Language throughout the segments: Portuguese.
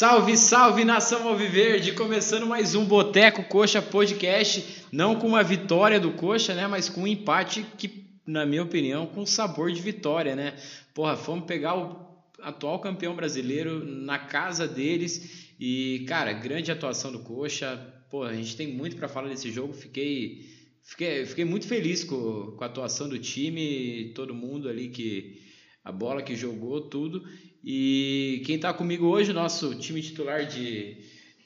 Salve, salve nação Alviverde! Começando mais um Boteco Coxa Podcast, não com uma vitória do Coxa, né, mas com um empate que, na minha opinião, com sabor de vitória, né? Porra, fomos pegar o atual campeão brasileiro na casa deles e, cara, grande atuação do Coxa. Pô, a gente tem muito para falar desse jogo. Fiquei, fiquei, fiquei muito feliz com, com a atuação do time, todo mundo ali que a bola que jogou, tudo. E quem está comigo hoje, nosso time titular de,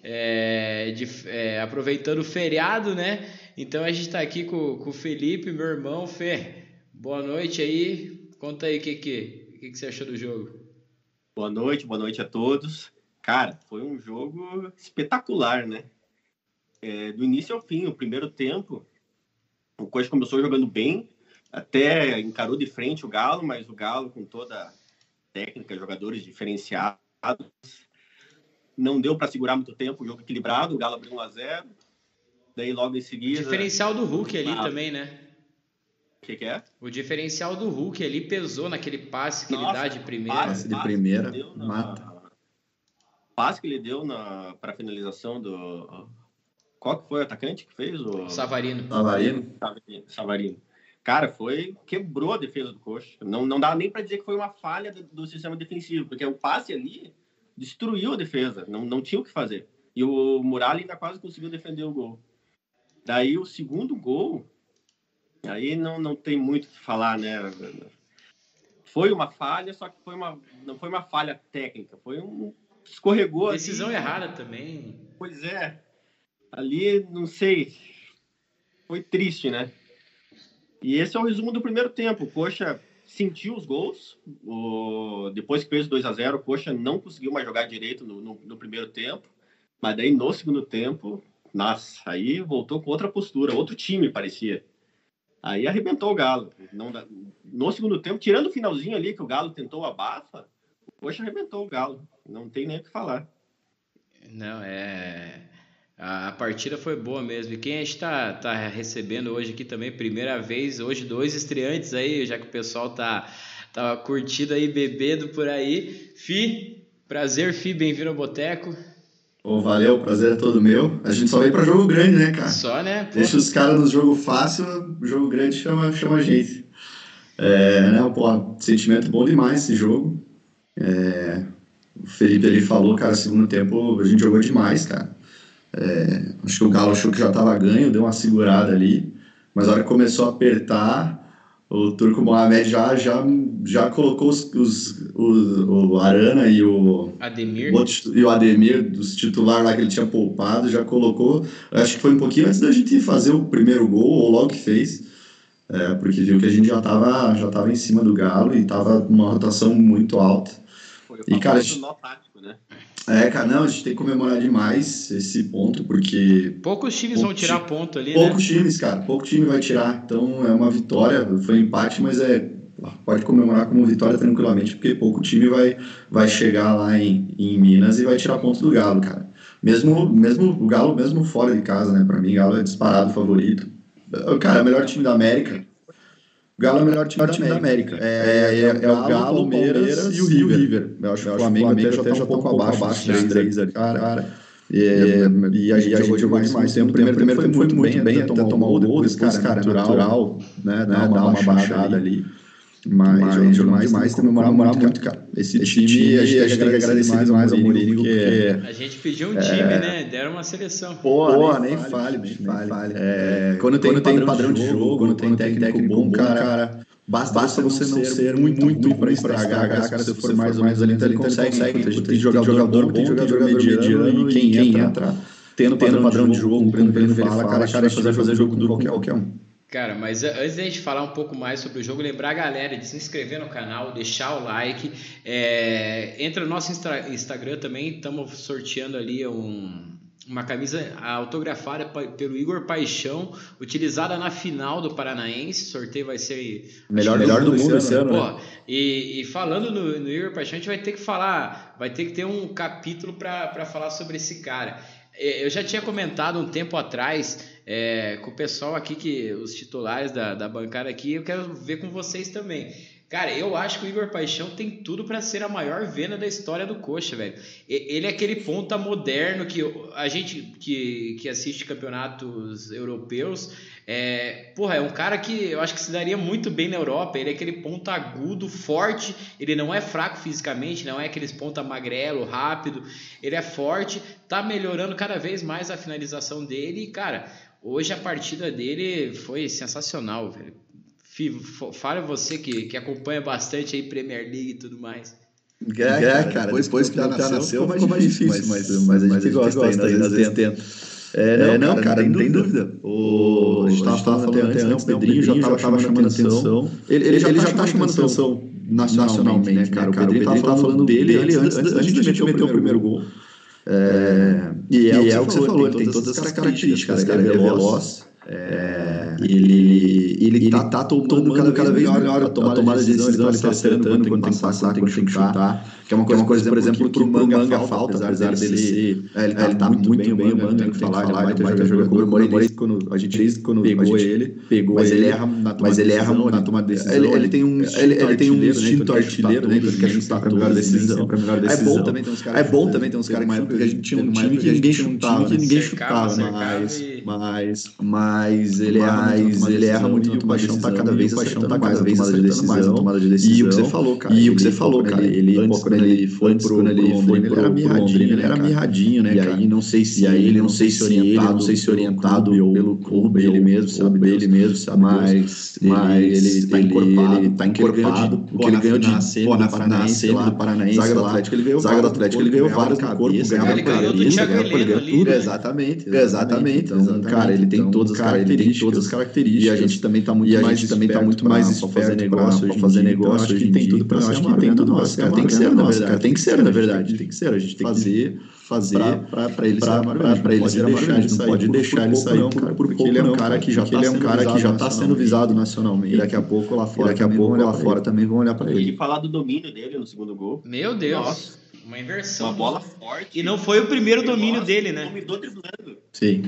é, de é, aproveitando o feriado, né? Então a gente está aqui com, com o Felipe, meu irmão. Fê, boa noite aí. Conta aí o que, que, que, que você achou do jogo. Boa noite, boa noite a todos. Cara, foi um jogo espetacular, né? É, do início ao fim, o primeiro tempo, o Coxa começou jogando bem, até encarou de frente o Galo, mas o Galo, com toda técnica, jogadores diferenciados. Não deu para segurar muito tempo o jogo equilibrado, o Galo abriu 1 a 0 Daí logo em seguida. O diferencial do Hulk ali ah, também, né? O que, que, é? O diferencial do Hulk ali pesou naquele passe que Nossa, ele dá de primeira. Passe de primeira, na... mata. Passe que ele deu na para finalização do qual que foi o atacante que fez o Savarino. Savarino. Savarino. Cara, foi. Quebrou a defesa do Coxa. Não, não dá nem para dizer que foi uma falha do, do, sistema defensivo, porque o passe ali destruiu a defesa. Não, não tinha o que fazer. E o Muralha ainda quase conseguiu defender o gol. Daí o segundo gol, aí não, não tem muito o que falar, né? Foi uma falha, só que foi uma, não foi uma falha técnica, foi um. Escorregou. Decisão ali. errada também. Pois é. Ali, não sei. Foi triste, né? E esse é o resumo do primeiro tempo. O Coxa sentiu os gols. O... Depois que fez 2 a 0 o Coxa não conseguiu mais jogar direito no, no, no, primeiro tempo. Mas daí no segundo tempo, nossa, aí voltou com outra postura, outro time parecia. Aí arrebentou o Galo. Não, no segundo tempo, tirando o finalzinho ali que o Galo tentou abafa, o Coxa arrebentou o Galo. Não tem nem o que falar. Não, é. A, partida foi boa mesmo. E quem a gente está tá recebendo hoje aqui também, primeira vez, hoje dois estreantes aí, já que o pessoal tá, tá curtindo aí, bebendo por aí. Fi, prazer, Fi, bem-vindo ao Boteco. Oh, valeu, prazer é todo meu. A gente só vem para jogo grande, né, cara? Só, né? Pô. Deixa os caras no jogo fácil, o jogo grande chama, chama a gente. É, né, pô, sentimento bom demais esse jogo. É, o Felipe ele falou, cara, segundo tempo a gente jogou demais, cara. É, acho que o Galo achou que já estava ganho, deu uma segurada ali, mas a hora que começou a apertar, o Turco Mohamed já, já, já colocou os, os, o, o Arana e o Ademir. O, e o Ademir, dos titulares lá que ele tinha poupado, já colocou. Acho que foi um pouquinho antes da gente fazer o primeiro gol, ou logo que fez, é, porque viu que a gente já estava já tava em cima do Galo e estava uma rotação muito alta. Foi o e, cara, nó tático, né? É, cara, não, a gente tem que comemorar demais esse ponto, porque. Poucos times vão tirar ponto ali, Poucos né? times, cara, pouco time vai tirar. Então é uma vitória, foi um empate, mas é. Pode comemorar como vitória tranquilamente, porque pouco time vai, vai chegar lá em, em Minas e vai tirar ponto do Galo, cara. Mesmo, mesmo o Galo, mesmo fora de casa, né? Pra mim, o Galo é disparado favorito. Cara, é o melhor time da América. O Galo é o melhor time, time da América. É, é, é, é, o Galo, o Palmeiras, Palmeiras e o River. River. Eu acho que o Flamengo até já está um pouco abaixo, abaixo dos três ali. Cara, cara. E, e, a gente jogou demais, demais tempo. O primeiro, primeiro foi muito bem, bem até tomar o gol, depois, cara, natural, né, dar uma baixada ali. Mas, mas jogamos demais, demais tem que comemorar muito, muito, cara. Esse, Esse time, time, a gente, a gente tem que agradecer mais, mais ao Mourinho, porque... A gente pediu um time, é... né? Deram uma seleção. Pô, nem, fale, nem fale. É, quando tem, quando padrão de jogo, quando tem técnico bom, cara Basta, Basta você não ser muito, muito, para estragar, cara. cara. Se for mais ou menos ali, ele consegue. consegue. Tem, tem jogador bom, tem jogador mediano, e quem, entra tendo padrão, padrão de jogo, cumprindo o que ele fala, cara, cara, fazer, fazer jogo duro qualquer, qualquer um. Cara, mas antes da gente falar um pouco mais sobre o jogo, lembrar a galera de se inscrever no canal, deixar o like. É, entra no nosso Instagram também, estamos sorteando ali um, uma camisa autografada pelo Igor Paixão, utilizada na final do Paranaense. O sorteio vai ser melhor, melhor do, do mundo esse ano. Pô, né? e, e, falando no, no, Igor Paixão, a gente vai ter que falar, vai ter que ter um capítulo para falar sobre esse cara. É, eu já tinha comentado um tempo atrás é, com o pessoal aqui, que os titulares da, da bancada aqui, eu quero ver com vocês também. Cara, eu acho que o Igor Paixão tem tudo para ser a maior venda da história do Coxa, velho. Ele é aquele ponta moderno que a gente que, que assiste campeonatos europeus, é, porra, é um cara que eu acho que se daria muito bem na Europa. Ele é aquele ponta agudo, forte. Ele não é fraco fisicamente, não é aqueles ponta magrelo, rápido. Ele é forte, tá melhorando cada vez mais a finalização dele. E, cara, hoje a partida dele foi sensacional, velho Fala você que, que acompanha bastante aí Premier League e tudo mais. É, é cara, depois, depois que o Piá nasceu, ficou mais difícil, mas, mas, mas, a gente, gosta, gosta ainda, às vezes tenta. É, não, é, não, cara, não tem dúvida. O, a gente estava falando até antes, né? O Pedrinho já estava chamando atenção. Ele, ele já está chamando atenção nacionalmente, né, cara? O Pedrinho estava falando dele antes, antes de meter o primeiro gol. É, e é, e é o que você falou, ele tem todas essas características, cara. Ele é veloz, é, ele, ele, tá, tá tomando, cada, cada vez melhor a tomada, tomada de decisão, ele está acertando quando tem que passar, quando tem que chutar. Que é uma coisa, é uma coisa por exemplo, que o Manga falta, apesar dele ser. É, ele, tá, ele tá muito, bem, o Manga, tem que falar, ele vai ter jogador como o Moreira, quando a gente quando pegou ele, pegou mas ele erra na tomada, mas ele erra na tomada de decisão. Ele tem um ele instinto artilheiro, né, que quer chutar para a melhor decisão, melhor decisão. É bom também ter uns caras. É bom também ter uns caras que a gente tinha um time que ninguém chutava, que ninguém chutava, mas mas mas ele erra, ele erra muito e o Paixão tá cada vez acertando mais a tomada de decisão, tomada de decisão. E o que você falou, cara. E o que você falou, cara, ele quando ele foi pro, quando ele foi, era mirradinho, ele era mirradinho, né, E aí não sei se aí ele não sei se orientado, não sei se orientado pelo clube ele mesmo, sabe, ele mesmo, sabe, mas mas ele tá encorpado, tá encorpado, o que ele ganhou de pô na Paranaense, do Paranaense, zaga do Atlético, ele veio zaga do Atlético, ele veio vários na cabeça, ele ganhou do Thiago Heleno, exatamente, exatamente, então, cara, ele tem todas as características, e a gente também tá muito mais também tá muito mais para fazer negócio, para fazer negócio, acho que tem tudo para ser, acho que tem tudo, cara, tem que ser, na verdade, tem que ser, na verdade, tem que ser, a gente tem que fazer fazer para ele pra ele ser deixar, ele não pode deixar ele sair por, porque ele é um cara que já está ele é um cara que já está sendo visado nacionalmente. E daqui a pouco lá fora, daqui a pouco lá fora também vão olhar para ele. Ele falar do domínio dele no segundo gol. Meu Deus. Uma inversão. Uma bola forte. E não foi o primeiro domínio dele, né? Sim.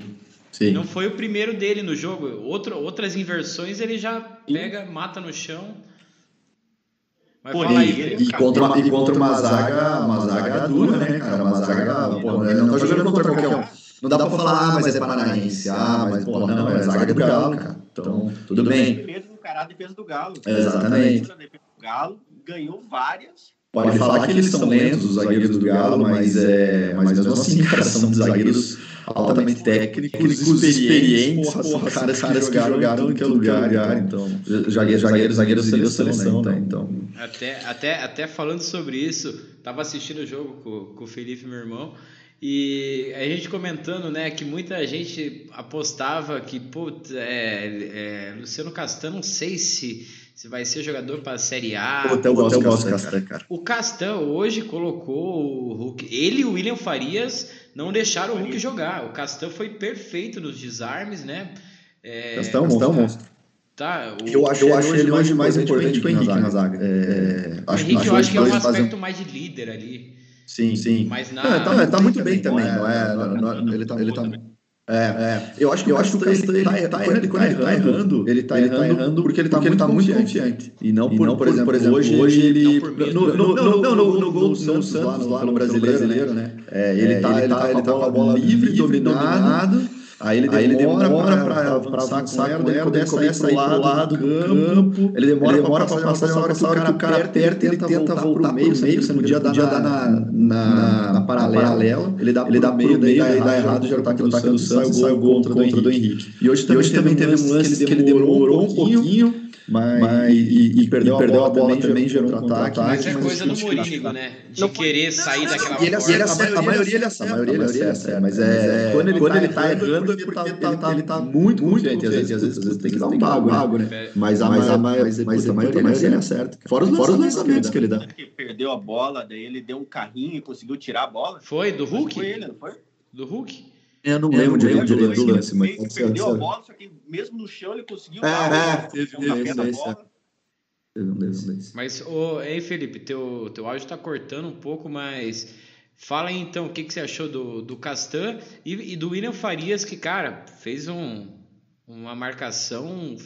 Sim. Não foi o primeiro dele no jogo. Outro, outras inversões ele já pega, mata no chão. Por aí, e, contra uma, e contra uma zaga, uma zaga dura, né, cara? Uma zaga, pô, ele não tá jogando contra qualquer um. Não dá pra falar, ah, mas é paranaense, ah, mas, pô, não, é zaga do Galo, cara. Então, tudo bem. Defesa do cara, defesa do Galo. Exatamente. defesa do Galo ganhou várias. Pode falar que eles são lentos, os zagueiros do Galo, mas, é, mas mesmo assim, cara, são zagueiros altamente técnicos, experientes, porra, porra, caras, caras que jogaram em que lugar, lugar então, zagueiros, zagueiros, zagueiros da seleção, né, então. Até, até, até falando sobre isso, tava assistindo o jogo com, com o Felipe, meu irmão, e a gente comentando, né, que muita gente apostava que, putz, é, é, Luciano Castan, não sei se, se vai ser jogador para a Série A. Pô, eu gosto, do Castan, cara. O Castan hoje colocou o Hulk, ele e o William Farias não deixaram o Hulk jogar. O Castan foi perfeito nos desarmes, né? É, Castan é um monstro. Tá, o, eu acho, eu acho ele hoje mais importante que o Henrique na zaga. É, o Henrique eu acho que é um aspecto mais de líder ali. Sim, sim. Mas na... Não, tá, tá muito bem também, não é? Não é ele tá, ele tá, é, é. Eu acho que, eu acho que ele, tá, tá, quando ele, quando ele tá errando, ele tá, ele tá errando porque ele tá, porque muito, ele tá muito confiante. E não por, e não por, exemplo, por exemplo, hoje, hoje ele. No, no, gol do Santos, lá no, lá no brasileiro, né? É, ele, tá, ele, tá, ele tá com a bola livre, dominado Aí ele demora, aí ele demora para avançar com ela, daí poder sair para o lado do campo. Ele demora, demora para passar, na hora que o cara, aperta, ele tenta voltar meio, meio, você podia dar na, na, na, paralela. Ele dá, ele dá meio, daí dá errado, já tá aqui no ataque do Santos, sai o gol contra do Henrique. E hoje também teve um lance que ele demorou um pouquinho mas, mas e, e, perdeu, e perdeu a bola, também, gerou um contra-ataque. Mas é coisa do Mourinho, né? De não, querer sair não, daquela e ele, ele acerta, a maioria ele acerta, a maioria ele acerta, mas é, quando ele, quando tá ele tá errando, ele tá, ele tá, ele tá muito confiante, às vezes, às vezes tem que dar um bago, né? Mas a maioria ele acerta. Fora os lançamentos que ele dá. Perdeu a bola, daí ele deu um carrinho e conseguiu tirar a bola. Foi, do Hulk? Foi ele, não foi? Do Hulk? Eu não lembro direito do, do lance, mas. Ele perdeu a bola, só que mesmo no chão ele conseguiu. É, é, teve um desses. Mas, ô, ei, Felipe, teu, teu áudio tá cortando um pouco, mas. Fala aí então o que, que você achou do, do Castan e, e do William Farias, que, cara, fez um, uma marcação.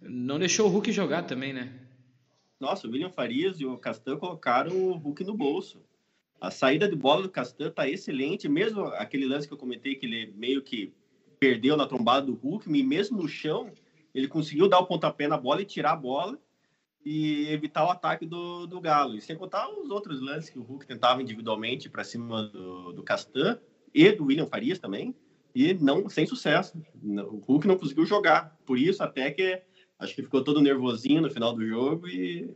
Não deixou o Hulk jogar também, né? nossa, o William Farias e o Castan colocaram o Hulk no bolso. A saída de bola do Castan tá excelente, mesmo aquele lance que eu comentei que ele meio que perdeu na trombada do Hulk, e mesmo no chão, ele conseguiu dar o pontapé na bola e tirar a bola e evitar o ataque do, do Galo. E sem contar os outros lances que o Hulk tentava individualmente para cima do, do Castan e do William Farias também, e não sem sucesso. O Hulk não conseguiu jogar. Por isso, até que acho que ficou todo nervosinho no final do jogo e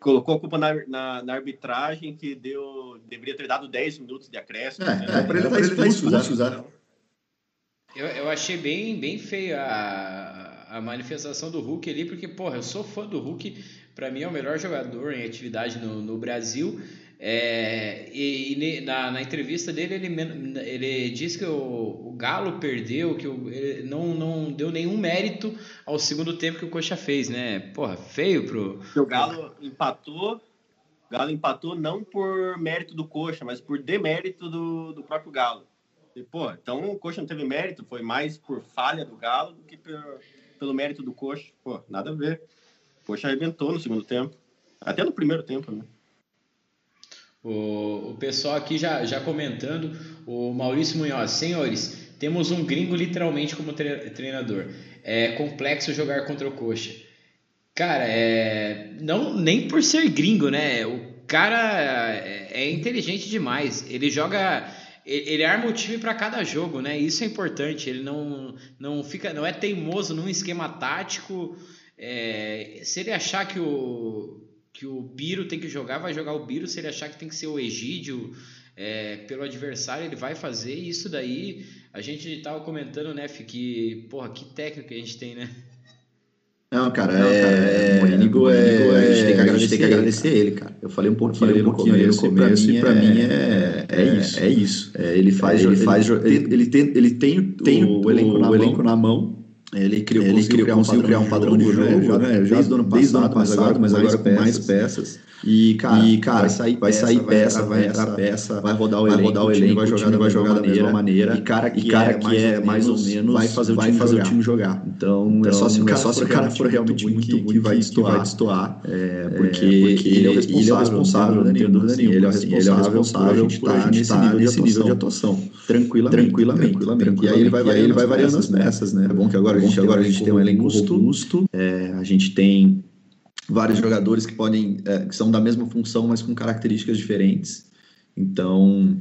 colocou a culpa na, na, na arbitragem que deu deveria ter dado 10 minutos de acréscimo. É, né? é para ele estar tá expulso, usar. Eu, eu achei bem, bem feio a, a manifestação do Hulk ali, porque, porra, eu sou fã do Hulk, para mim é o melhor jogador em atividade no, no Brasil. É, e, e na, na, entrevista dele, ele, ele disse que o, o Galo perdeu, que o, não, não deu nenhum mérito ao segundo tempo que o Coxa fez, né? Porra, feio pro. O Galo empatou, Galo empatou não por mérito do Coxa, mas por demérito do, do próprio Galo. E, pô, então o Coxa não teve mérito, foi mais por falha do Galo do que por, pelo mérito do Coxa. Pô, nada a ver. O Coxa arrebentou no segundo tempo. Até no primeiro tempo, né? O, o pessoal aqui já, já comentando, o Maurício Munhoz, senhores, temos um gringo literalmente como treinador. É complexo jogar contra o Coxa. Cara, é, não nem por ser gringo, né? O cara é, é inteligente demais. Ele joga ele arma o time para cada jogo, né? Isso é importante. Ele não, não fica, não é teimoso num esquema tático. É, se ele achar que o que o Biro tem que jogar, vai jogar o Biro. Se ele achar que tem que ser o Egídio é, pelo adversário, ele vai fazer. E isso daí, a gente tava comentando, né, Fih, que, porra, que técnico que a gente tem, né? Não, cara, não, é, cara é, é, é, é, a gente tem que agradecer, tem que agradecer ele, ele, cara. Eu falei um pouquinho, falei um pouquinho no começo, no começo e pra mim é, é, é, isso. É isso. É, ele faz, ele, faz, ele, ele tem, ele tem, tem o, o, elenco, na o elenco na mão ele criou, ele conseguiu, criar, um padrão, criar um padrão de jogo, né? já, né? já desde, o ano passado, desde o ano passado, mas agora, com mais peças. E, cara, e, cara vai sair vai peça, sair peça, vai entrar peça, vai rodar o vai elenco, rodar o elenco, vai jogar, vai jogar da mesma maneira. E cara que, e cara que é, mais ou menos vai fazer o time, fazer jogar. O time jogar. Então, é só se o cara, só se o cara for realmente muito ruim que, vai destoar, destoar é, porque, ele é o responsável, não tenho dúvida nenhuma. Ele é o responsável por a gente estar nesse nível de atuação. Tranquilamente. Tranquilamente. E aí ele vai variando as peças, né? É bom que agora a gente tem um elenco robusto, a gente tem vários jogadores que podem é, que são da mesma função, mas com características diferentes. Então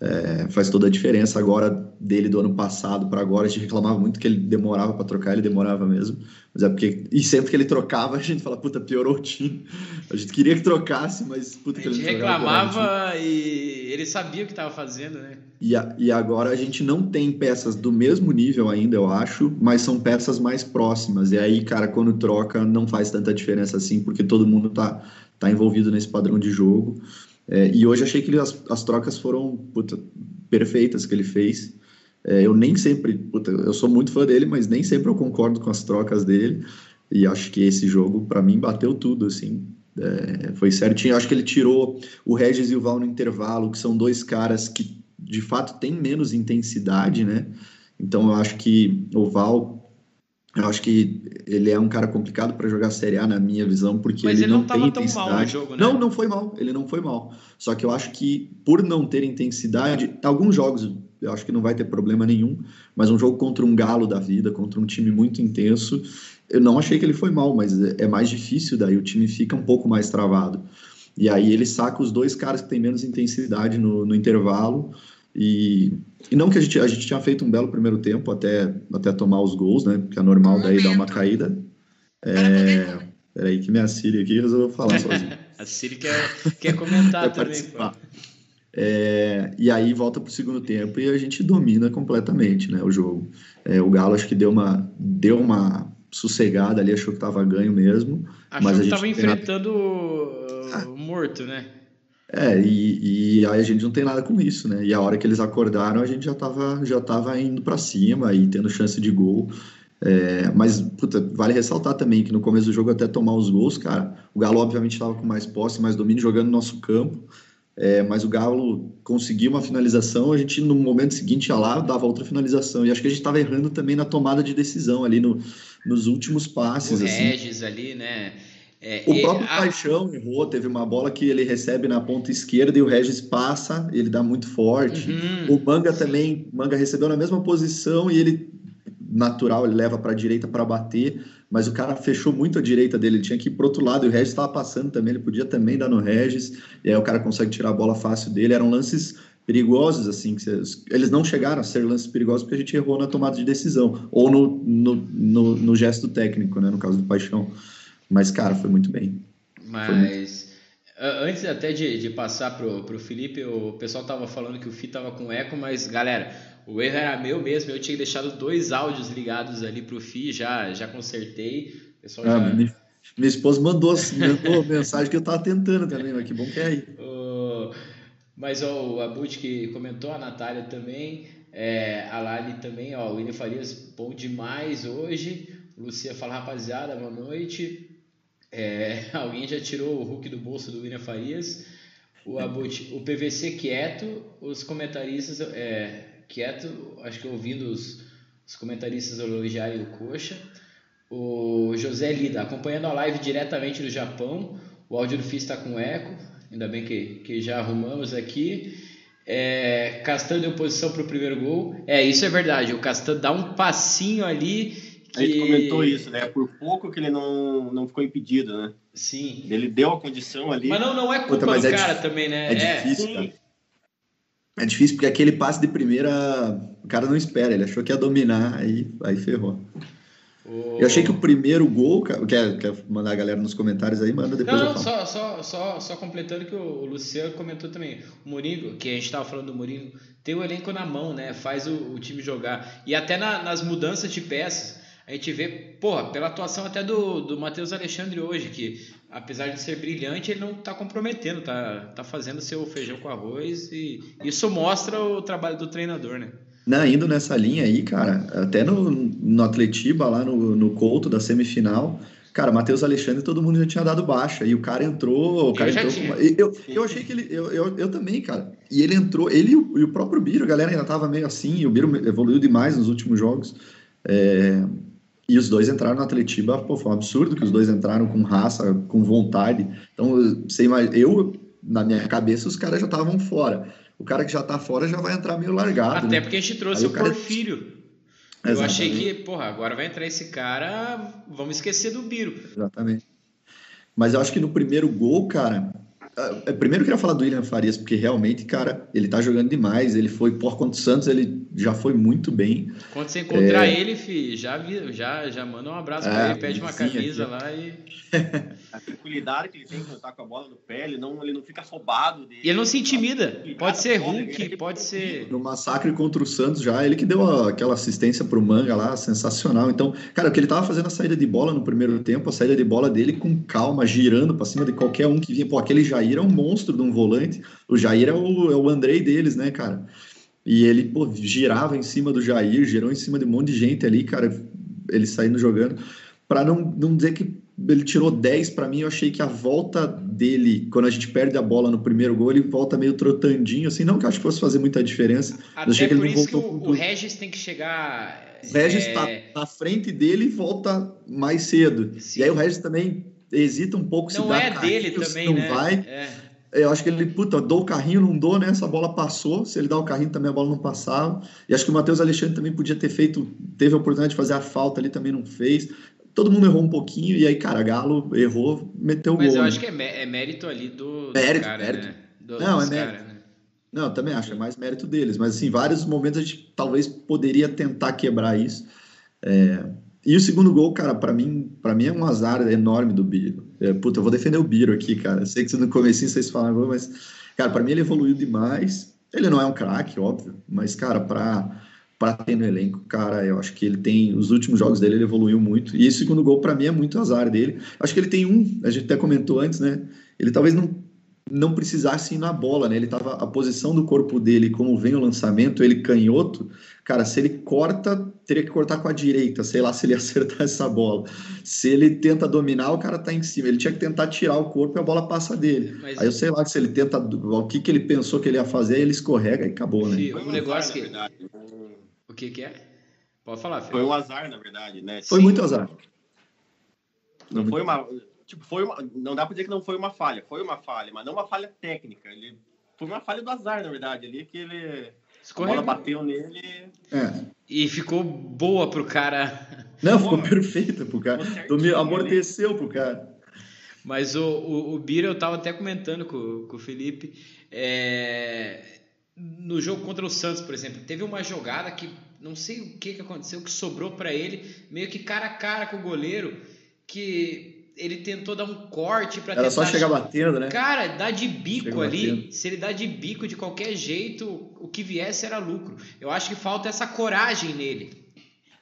é, faz toda a diferença agora dele do ano passado para agora. A gente reclamava muito que ele demorava para trocar, ele demorava mesmo. Mas é porque. E sempre que ele trocava, a gente fala, puta, piorou o time. A gente queria que trocasse, mas puta que ele A gente reclamava e ele sabia o que estava fazendo, né? E, a, e agora a gente não tem peças do mesmo nível ainda, eu acho, mas são peças mais próximas. E aí, cara, quando troca, não faz tanta diferença assim, porque todo mundo tá, tá envolvido nesse padrão de jogo. É, e hoje achei que ele, as, as trocas foram puta, perfeitas que ele fez. É, eu nem sempre, puta, eu sou muito fã dele, mas nem sempre eu concordo com as trocas dele. E acho que esse jogo, para mim, bateu tudo, assim. É, foi certinho. Acho que ele tirou o Regis e o Val no intervalo, que são dois caras que, de fato, têm menos intensidade, né? Então, eu acho que o Val eu acho que ele é um cara complicado para jogar Série A, na minha visão, porque Mas ele, ele não, não tem intensidade. Jogo, né? Não, não foi mal. Ele não foi mal. Só que eu acho que por não ter intensidade, alguns jogos eu acho que não vai ter problema nenhum. Mas um jogo contra um galo da vida, contra um time muito intenso, eu não achei que ele foi mal, mas é mais difícil daí o time fica um pouco mais travado. E aí ele saca os dois caras que têm menos intensidade no, no intervalo e, e não que a gente, a gente tinha feito um belo primeiro tempo até, até tomar os gols, né? Que é normal daí dar uma caída. É, peraí, que minha Siri aqui resolveu falar sozinho. a Siri quer, quer comentar também. É, e aí volta para o segundo tempo e a gente domina completamente né, o jogo. É, o Galo acho que deu uma, deu uma sossegada ali, achou que estava ganho mesmo. Achou mas que estava enfrentando o ah. morto, né? É, e, e, aí a gente não tem nada com isso, né? E a hora que eles acordaram, a gente já estava já tava indo para cima e tendo chance de gol. É, mas, puta, vale ressaltar também que no começo do jogo, até tomar os gols, cara, o Galo obviamente estava com mais posse, mais domínio, jogando no nosso campo. É, mas o Galo conseguiu uma finalização, a gente no momento seguinte ia lá, dava outra finalização. E acho que a gente estava errando também na tomada de decisão ali no, nos últimos passes. O assim. Regis ali, né? É, o próprio a... Paixão errou, teve uma bola que ele recebe na ponta esquerda e o Regis passa, ele dá muito forte. Uhum, o Manga sim. também, Manga recebeu na mesma posição e ele natural, ele leva para a direita para bater, mas o cara fechou muito a direita dele, ele tinha que ir pro outro lado e o Regis estava passando também, ele podia também dar no Regis, e aí o cara consegue tirar a bola fácil dele. Eram lances perigosos, assim, que eles não chegaram a ser lances perigosos porque a gente errou na tomada de decisão, ou no, no, no, no gesto técnico, né, no caso do Paixão. Mas, cara, foi muito bem. Mas, muito... antes até de, de passar pro, pro Felipe, o pessoal tava falando que o Fi tava com eco, mas, galera, o erro era meu mesmo, eu tinha deixado dois áudios ligados ali pro Fi, já, já consertei. O pessoal ah, já... minha, minha esposa mandou, mandou mensagem que eu tava tentando também, mas que bom que é aí. Uh, mas ó, o Abut que comentou, a Natália também, é, a Lali também, ó, o William Farias, bom demais hoje. Lucia fala, rapaziada, boa noite. É, alguém já tirou o Hulk do bolso do William Farias. O, Abut, o PVC quieto, os comentaristas é, quieto, acho que ouvindo os, os comentaristas elogiarem o Coxa. O José Lida, acompanhando a live diretamente do Japão. O áudio do FIS está com eco, ainda bem que, que já arrumamos aqui. É, Castan deu posição para o primeiro gol. É, isso é verdade. O Castan dá um passinho ali a gente comentou isso, né? Por pouco que ele não, não ficou impedido, né? Sim. Ele deu a condição ali. Mas não, não é culpa Puta, do é cara também, né? É, é. difícil, cara. É difícil porque aquele passe de primeira o cara não espera, ele achou que ia dominar, aí, aí ferrou. Eu achei que o primeiro gol, quer, quer mandar a galera nos comentários aí, manda depois. Não, não só, só, só, só completando que o Luciano comentou também. O Mourinho, que a gente estava falando do Mourinho, tem o elenco na mão, né? Faz o, o time jogar. E até na, nas mudanças de peças a gente vê, porra, pela atuação até do, do Matheus Alexandre hoje, que apesar de ser brilhante, ele não está comprometendo, tá, tá fazendo seu feijão com arroz e isso mostra o trabalho do treinador, né? Não, indo nessa linha aí, cara, até no, no Atletiba, lá no, no Couto da semifinal, cara, Matheus Alexandre todo mundo já tinha dado baixa, e o cara entrou, o cara eu entrou com... eu, eu achei que ele, eu, eu, eu também, cara, e ele entrou, ele e o, e o próprio Biro, a galera ainda tava meio assim, e o Biro evoluiu demais nos últimos jogos, é, e os dois entraram no Atletiba, pô, foi um absurdo que os dois entraram com raça, com vontade. Então, você imagina, eu, na minha cabeça, os caras já estavam fora. O cara que já tá fora já vai entrar meio largado. Até né? porque a gente trouxe Aí o, o cara... Porfírio. Eu Exatamente. achei que, porra, agora vai entrar esse cara, vamos esquecer do Biro. Exatamente. Mas eu acho que no primeiro gol, cara, primeiro eu queria falar do William Farias, porque realmente, cara, ele tá jogando demais. Ele foi, por contra o Santos, ele já foi muito bem. Quando você encontrar é... ele, já, já, já manda um abraço é, pra ele, pede uma camisa aqui. lá e. A tranquilidade que ele tem quando tá com a bola no pé, ele não, ele não fica afobado. Dele. E ele não se intimida. Pode ser Hulk, pode ser. No massacre contra o Santos já, ele que deu aquela assistência pro Manga lá, sensacional. Então, cara, o que ele tava fazendo a saída de bola no primeiro tempo, a saída de bola dele com calma, girando pra cima de qualquer um que vinha. Pô, aquele Jair é um monstro de um volante. O Jair é o, é o Andrei deles, né, cara? E ele, pô, girava em cima do Jair, girou em cima de um monte de gente ali, cara, ele saindo jogando. Para não, não dizer que ele tirou 10 para mim, eu achei que a volta dele, quando a gente perde a bola no primeiro gol, ele volta meio trotandinho, assim, não que eu acho que fosse fazer muita diferença. Até achei que ele por isso que o, o, Regis tem que chegar... O Regis é... tá na frente dele e volta mais cedo. Sim. E aí o Regis também hesita um pouco não se dá é dele também, não né? vai. É. Eu acho que ele, puta, dou o carrinho, não dou, né? Essa bola passou. Se ele dá o carrinho, também a bola não passava. E acho que o Matheus Alexandre também podia ter feito, teve a oportunidade de fazer a falta ali, também não fez. Todo mundo errou um pouquinho, e aí, cara, Galo errou, meteu o gol. Mas eu né? acho que é, é mérito ali do, mérito, cara, mérito. Né? Do, não, é mérito. Cara, né? Não, eu também acho, é mais mérito deles. Mas, assim, vários momentos a gente talvez poderia tentar quebrar isso. É, e o segundo gol, cara, para mim, para mim é um azar enorme do Biro. É, puta, eu vou defender o Biro aqui, cara. Eu sei que no começo vocês falaram, mas, cara, para mim ele evoluiu demais. Ele não é um craque, óbvio, mas, cara, para para ter no elenco, cara, eu acho que ele tem os últimos jogos dele ele evoluiu muito. E esse segundo gol para mim é muito azar dele. Acho que ele tem um, a gente até comentou antes, né? Ele talvez não não precisasse ir na bola, né? Ele tava a posição do corpo dele, como vem o lançamento, ele canhoto, cara, se ele corta, teria que cortar com a direita, sei lá se ele acertar essa bola. Se ele tenta dominar, o cara tá em cima. Ele tinha que tentar tirar o corpo e a bola passa dele. Mas... Aí eu sei lá se ele tenta o que que ele pensou que ele ia fazer, ele escorrega e acabou, né? Sim, o negócio que O que que é? Pode falar. Foi um azar, na verdade, né? Foi Sim. muito azar. Não foi uma tipo, foi uma, não dá para dizer que não foi uma falha, foi uma falha, mas não uma falha técnica. Ele foi uma falha do azar, na verdade, ali que ele Escorregou. a bola bateu nele. É. E ficou boa pro cara. Não, ficou perfeita pro cara. Certinho, amorteceu pro cara. Mas o, o, o Bira, eu tava até comentando com, com o Felipe. É, no jogo contra o Santos, por exemplo, teve uma jogada que não sei o que, que aconteceu, que sobrou para ele, meio que cara a cara com o goleiro, que ele tentou dar um corte para Era só chegar batendo, né? Cara, dá de bico Chega ali. Batendo. Se ele dá de bico de qualquer jeito, o que viesse era lucro. Eu acho que falta essa coragem nele.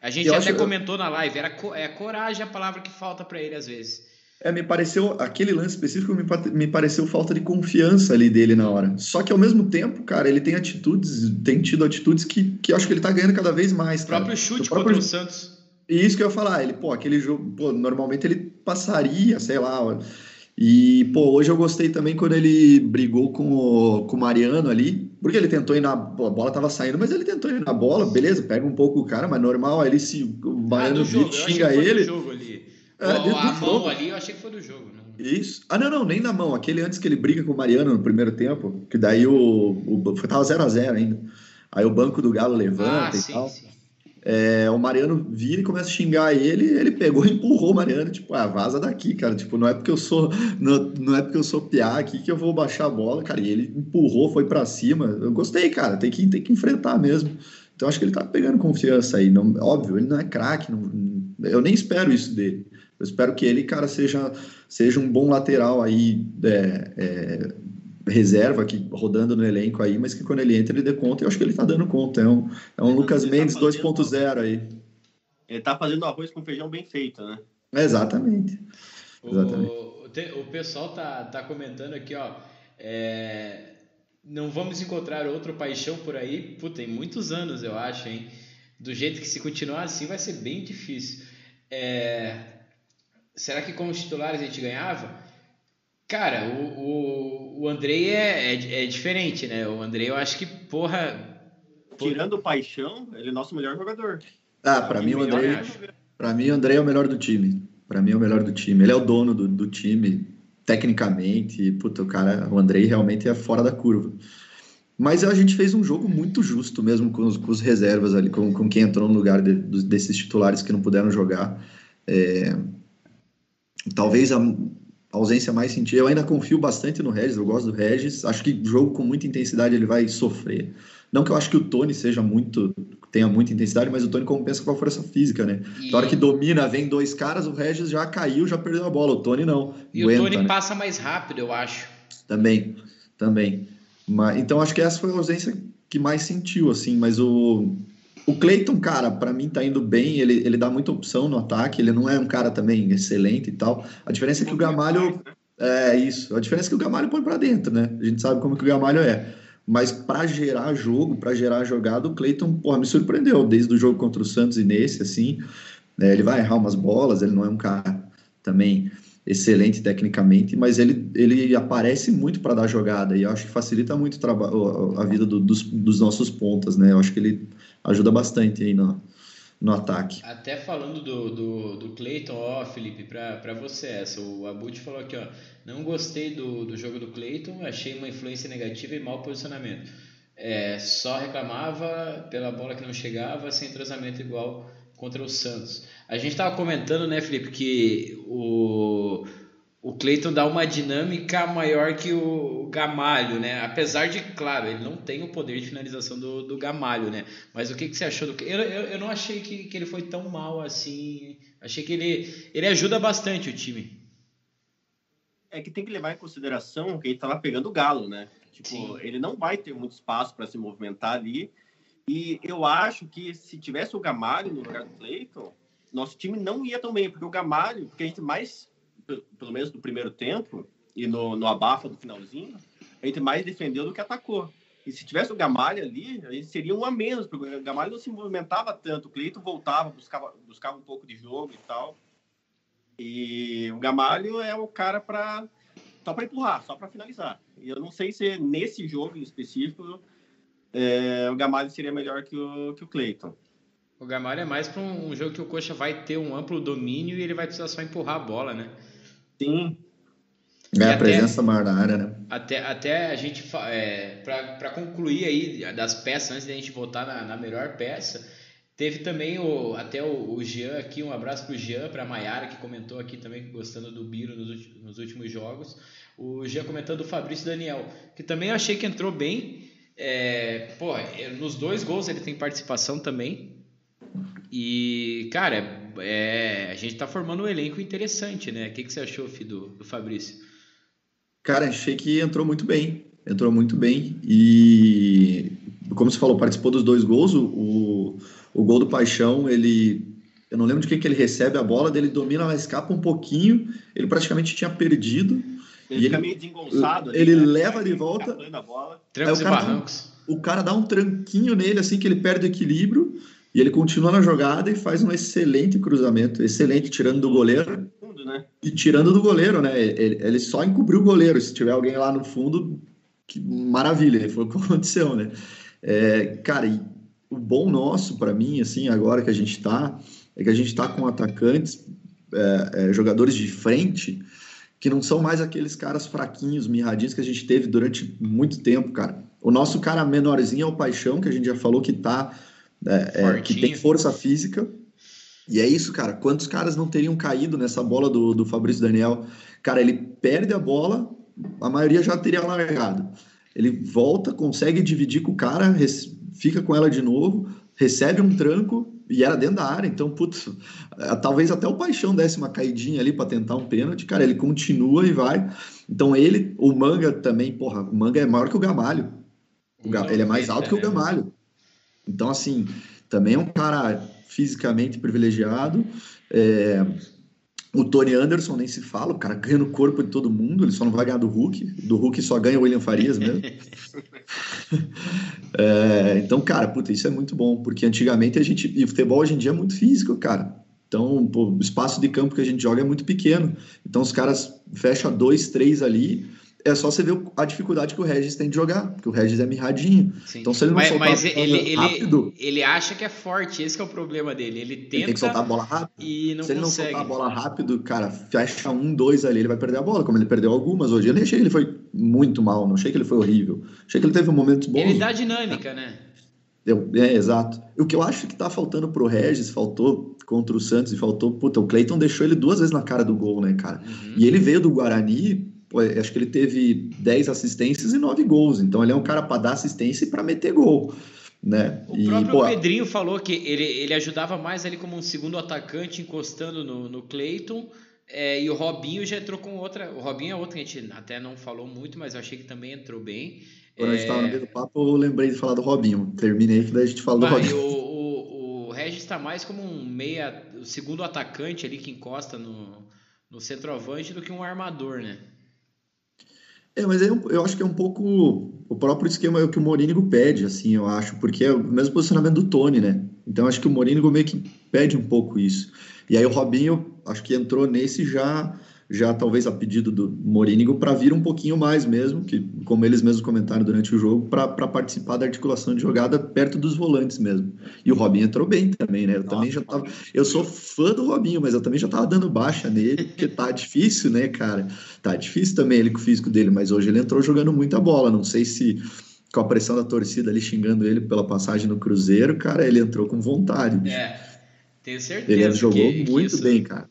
A gente eu até acho... comentou na live, era é coragem a palavra que falta para ele às vezes. É, me pareceu, aquele lance específico me, me pareceu falta de confiança ali dele na hora. Só que ao mesmo tempo, cara, ele tem atitudes, tem tido atitudes que, que acho que ele tá ganhando cada vez mais. O próprio chute o próprio... contra o Santos. E isso que eu ia falar, ele, pô, aquele jogo, pô, normalmente ele passaria, sei lá. E, pô, hoje eu gostei também quando ele brigou com o, com o Mariano ali, porque ele tentou ir na. Pô, a bola tava saindo, mas ele tentou ir na bola, beleza, pega um pouco o cara, mas normal, aí ele se. O Mariano ah, xinga ele. É, a mão jogo. ali eu achei que foi do jogo. Não. Isso. Ah, não, não, nem na mão. Aquele antes que ele briga com o Mariano no primeiro tempo, que daí o. o tava 0x0 ainda. Aí o banco do Galo levanta ah, e sim, tal. Sim. É, o Mariano vira e começa a xingar ele, ele pegou e empurrou o Mariano, tipo, ah, vaza daqui, cara, tipo, não é porque eu sou, não, não é porque eu sou piá aqui que eu vou baixar a bola, cara, e ele empurrou, foi para cima, eu gostei, cara, tem que, tem que enfrentar mesmo, então acho que ele tá pegando confiança aí, não, óbvio, ele não é craque, eu nem espero isso dele, eu espero que ele, cara, seja, seja um bom lateral aí, é, é, reserva aqui rodando no elenco aí, mas que quando ele entra ele dê conta. Eu acho que ele tá dando conta. É um, é um Lucas tá Mendes tá 2.0 aí. Ele tá fazendo arroz com feijão bem feito, né? exatamente. exatamente. O, o, pessoal tá, tá comentando aqui, ó. É, não vamos encontrar outro paixão por aí. Puta, tem muitos anos, eu acho, hein? Do jeito que se continuar assim vai ser bem difícil. É, será que com os titulares a gente ganhava? Cara, o, o, o Andrei é, é, é, diferente, né? O Andrei eu acho que, porra. Tirando o paixão, ele é nosso melhor jogador. Ah, para mim o Andrei. Para mim o Andrei é o melhor do time. Para mim é o melhor do time. Ele é o dono do, do time, tecnicamente. Puta, o cara, o Andrei realmente é fora da curva. Mas a gente fez um jogo muito justo mesmo com os, com os reservas ali, com, com quem entrou no lugar de, desses titulares que não puderam jogar. É, talvez a ausência mais sentida. Eu ainda confio bastante no Regis, eu gosto do Regis. Acho que jogo com muita intensidade ele vai sofrer. Não que eu acho que o Tony seja muito tenha muita intensidade, mas o Tony compensa com a força física, né? E... Na hora que domina, vem dois caras, o Regis já caiu, já perdeu a bola. O Tony não. E aguenta, o Tony né? passa mais rápido, eu acho. Também, também. Mas, então acho que essa foi a ausência que mais sentiu, assim, mas o o Cleiton, cara, para mim tá indo bem, ele, ele dá muita opção no ataque, ele não é um cara também excelente e tal. A diferença é que o Gamalho. É isso, a diferença é que o Gamalho põe para dentro, né? A gente sabe como que o Gamalho é. Mas para gerar jogo, para gerar jogada, o Cleiton, porra, me surpreendeu desde o jogo contra o Santos e nesse, assim. Né? Ele vai errar umas bolas, ele não é um cara também excelente tecnicamente, mas ele, ele aparece muito para dar jogada e acho que facilita muito a vida do, dos, dos nossos pontas, né? Eu acho que ele ajuda bastante aí no, no ataque. Até falando do, do, do Cleiton, ó, Felipe, para você essa. O Abut falou aqui, ó. Não gostei do, do jogo do Cleiton, achei uma influência negativa e mau posicionamento. É, só reclamava pela bola que não chegava, sem entrosamento igual contra o Santos. A gente estava comentando, né, Felipe, que o o Cleiton dá uma dinâmica maior que o Gamalho, né? Apesar de, claro, ele não tem o poder de finalização do, do Gamalho, né? Mas o que, que você achou do eu, eu, eu não achei que, que ele foi tão mal assim. Achei que ele, ele ajuda bastante o time. É que tem que levar em consideração que ele estava pegando o galo, né? Tipo, Sim. ele não vai ter muito espaço para se movimentar ali. E eu acho que se tivesse o Gamalho no lugar do Cleiton, nosso time não ia tão bem, porque o Gamalho, porque a gente mais pelo menos no primeiro tempo, e no, no abafa do finalzinho, a gente mais defendeu do que atacou. E se tivesse o Gamalho ali, a gente seria um a menos, porque o Gamalho não se movimentava tanto. O Cleito voltava, buscava, buscava um pouco de jogo e tal. E o Gamalho é o cara para só para empurrar, só para finalizar. E eu não sei se nesse jogo em específico é, o Gamalho seria melhor que o, que o Cleiton. O Gamalho é mais para um, um, jogo que o Coxa vai ter um amplo domínio e ele vai precisar só empurrar a bola, né? Sim. É a presença maior na área, né? Até, até a gente, é, para concluir aí das peças, antes da gente voltar na, na melhor peça, teve também o, até o, o Jean aqui, um abraço pro Jean, pra Maiara, que comentou aqui também, gostando do Biro nos, nos últimos jogos. O Jean comentando o Fabrício Daniel, que também achei que entrou bem. É, pô, é, nos dois gols ele tem participação também. E, cara, é, a gente tá formando um elenco interessante, né? O que, que você achou, Fih, do, do Fabrício? Cara, achei que entrou muito bem. Entrou muito bem. E, como você falou, participou dos dois gols. O, o, o gol do Paixão, ele. Eu não lembro de quem que ele recebe a bola, dele domina, ela escapa um pouquinho. Ele praticamente tinha perdido. Ele fica meio desengonçado. Ele né? leva de volta. Trancos e barrancos. Dá, o cara dá um tranquinho nele, assim, que ele perde o equilíbrio. E ele continua na jogada e faz um excelente cruzamento. Excelente, tirando do goleiro né? E tirando do goleiro, né? Ele, ele, só encobriu o goleiro. Se tiver alguém lá no fundo, que maravilha, foi o que aconteceu, né? É, cara, e o bom nosso, para mim, assim, agora que a gente tá, é que a gente tá com atacantes, é, é, jogadores de frente, que não são mais aqueles caras fraquinhos, mirradinhos que a gente teve durante muito tempo, cara. O nosso cara menorzinho é o Paixão, que a gente já falou que tá. É, é que tem força física, e é isso, cara. Quantos caras não teriam caído nessa bola do, do Fabrício Daniel? Cara, ele perde a bola, a maioria já teria largado. Ele volta, consegue dividir com o cara, fica com ela de novo, recebe um tranco e era dentro da área. Então, putz, é, talvez até o Paixão desse uma caidinha ali para tentar um pênalti. Cara, ele continua e vai. Então, ele, o Manga também, porra, o Manga é maior que o Gamalho. O Ga... Ele é mais alto que o Gamalho. Então, assim, também é um cara fisicamente privilegiado. É, o Tony Anderson nem se fala, o cara ganha no corpo de todo mundo, ele só não vai ganhar do Hulk. Do Hulk só ganha o William Farias mesmo. é, então, cara, puta, isso é muito bom, porque antigamente a gente. E o futebol hoje em dia é muito físico, cara. Então, pô, o espaço de campo que a gente joga é muito pequeno. Então, os caras fecham dois, três ali é só você ver a dificuldade que o Regis tem de jogar, porque o Regis é mirradinho. Sim. Então, se ele não mas, soltar mas ele, rápido... Ele, ele acha que é forte, esse é o problema dele. Ele tenta ele tem que soltar a bola rápido. E não se ele consegue. não soltar a bola rápido, cara, fecha um, dois ali, ele vai perder a bola, como ele perdeu algumas hoje. Eu nem achei que ele foi muito mal, não achei que ele foi horrível. Achei que ele teve momentos bons. Ele dá dinâmica, né? Eu, é, exato. O que eu acho que tá faltando pro Regis, faltou contra o Santos e faltou. Puta, o Cleiton deixou ele duas vezes na cara do gol, né, cara? Uhum. E ele veio do Guarani acho que ele teve 10 assistências e 9 gols. Então ele é um cara para dar assistência e para meter gol. Né? O e, próprio pô, Pedrinho falou que ele, ele ajudava mais ali como um segundo atacante, encostando no, no Cleiton. É, e o Robinho já entrou com outra. O Robinho é outro que a gente até não falou muito, mas eu achei que também entrou bem. Quando é... a gente estava no meio do papo, eu lembrei de falar do Robinho. Terminei que daí a gente fala do Robinho. O, o, o Regis está mais como um meia, o segundo atacante ali que encosta no, no centroavante do que um armador, né? É, mas eu, eu acho que é um pouco o próprio esquema que o Morínigo pede, assim, eu acho, porque é o mesmo posicionamento do Tony, né? Então acho que o Morínigo meio que pede um pouco isso. E aí o Robinho, acho que entrou nesse já já talvez a pedido do Morínigo, para vir um pouquinho mais mesmo, que como eles mesmos comentaram durante o jogo, para participar da articulação de jogada perto dos volantes mesmo. E o Robinho entrou bem também, né? Eu Nossa, também já tava. Eu sou fã do Robinho, mas eu também já tava dando baixa nele, porque tá difícil, né, cara? Tá difícil também ele com o físico dele, mas hoje ele entrou jogando muita bola. Não sei se com a pressão da torcida ali xingando ele pela passagem no Cruzeiro, cara, ele entrou com vontade. É, tenho certeza. Ele jogou que, muito que isso... bem, cara.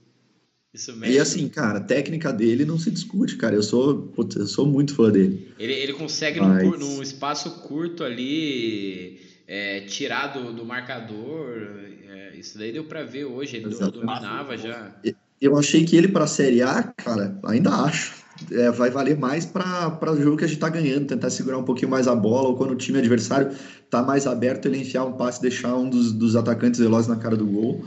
E assim, cara, a técnica dele não se discute, cara. Eu sou, putz, eu sou muito fã dele. Ele, ele consegue, Mas... num, num espaço curto ali, é, tirar do, do marcador. É, isso daí deu para ver hoje. Ele Exato. dominava já. Eu achei que ele, para Série A, cara, ainda acho. É, vai valer mais para o jogo que a gente tá ganhando, tentar segurar um pouquinho mais a bola, ou quando o time adversário tá mais aberto, ele enfiar um passe e deixar um dos, dos atacantes velozes na cara do gol.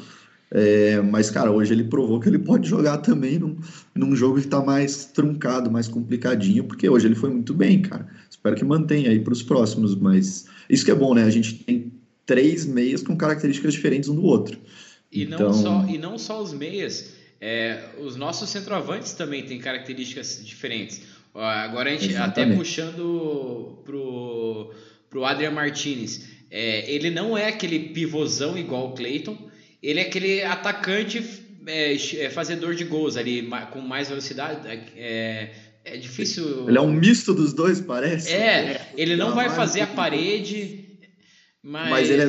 É, mas, cara, hoje ele provou que ele pode jogar também num, num jogo que está mais truncado, mais complicadinho, porque hoje ele foi muito bem, cara. Espero que mantenha aí para os próximos, mas isso que é bom, né? A gente tem três meias com características diferentes um do outro. E, então... não, só, e não só os meias, é, os nossos centroavantes também têm características diferentes. Agora a gente Exatamente. até puxando pro, pro Adrian Martinez. É, ele não é aquele pivôzão igual o Clayton, ele é aquele atacante é, é, fazedor de gols ali, com mais velocidade. É, é difícil. Ele é um misto dos dois, parece. É, ele não vai fazer a parede, mas. Mas ele é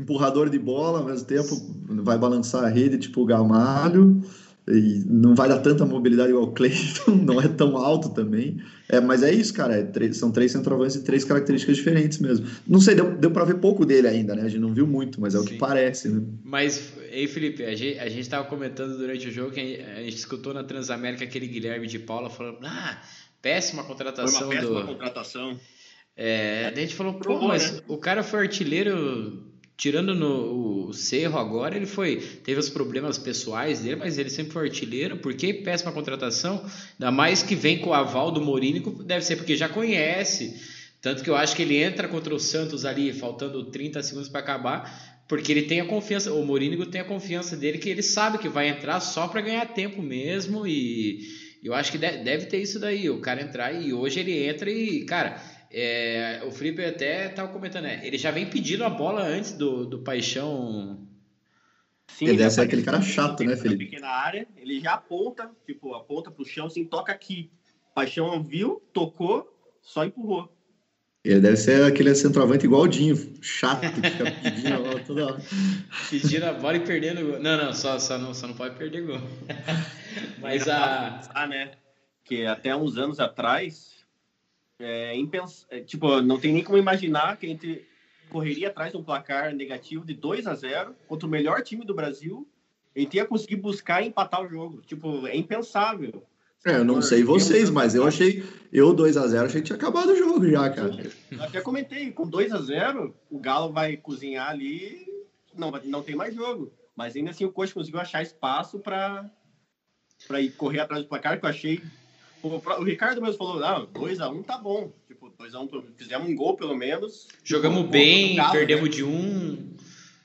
empurrador de bola, ao mesmo tempo vai balançar a rede, tipo o Gamalho. E não vai dar tanta mobilidade igual o Cleiton, não é tão alto também. É, mas é isso, cara. É três, são três centroavantes e três características diferentes mesmo. Não sei, deu, deu para ver pouco dele ainda, né? A gente não viu muito, mas é Sim. o que parece, né? Mas, ei, Felipe, a gente, a gente tava comentando durante o jogo que a gente, a gente escutou na Transamérica aquele Guilherme de Paula falando: ah, péssima contratação foi uma péssima do. contratação. É, a gente falou, pô, mas né? o cara foi artilheiro tirando no o Cerro agora, ele foi teve os problemas pessoais dele, mas ele sempre foi artilheiro. Por que péssima contratação? Ainda mais que vem com o aval do Morínico, deve ser porque já conhece. Tanto que eu acho que ele entra contra o Santos ali, faltando 30 segundos para acabar, porque ele tem a confiança, o Morínico tem a confiança dele que ele sabe que vai entrar só para ganhar tempo mesmo e eu acho que deve ter isso daí, o cara entrar e hoje ele entra e, cara, é, o Felipe até estava comentando, né? Ele já vem pedindo a bola antes do, do Paixão. Sim, ele deve ser aquele cara chato, né, Felipe? Pequena área, ele já aponta, tipo, aponta pro chão, assim, toca aqui. Paixão viu, tocou, só empurrou. Ele deve ser aquele centroavante igual o Dinho, chato, que fica pedindo a bola toda hora. Pedindo a bola e perdendo gol. Não, não, só, só, não, só não pode perder gol. Mas a. Ah, né? Que até uns anos atrás, é, impens... É, tipo, não tem nem como imaginar que a gente correria atrás de um placar negativo de 2 a 0 contra o melhor time do Brasil e gente ia conseguir buscar e empatar o jogo. Tipo, é impensável. É, eu não sei vocês, mas eu achei, eu 2 a 0 achei que tinha acabado o jogo já, cara. Eu até comentei, com 2 a 0 o Galo vai cozinhar ali, não, não tem mais jogo. Mas ainda assim o coach conseguiu achar espaço para para ir correr atrás do placar, que eu achei o, Ricardo mesmo falou, ah, 2x1 um tá bom. Tipo, 2x1, um, fizemos um gol pelo menos. Jogamos tipo, bem, galo, perdemos né? de um.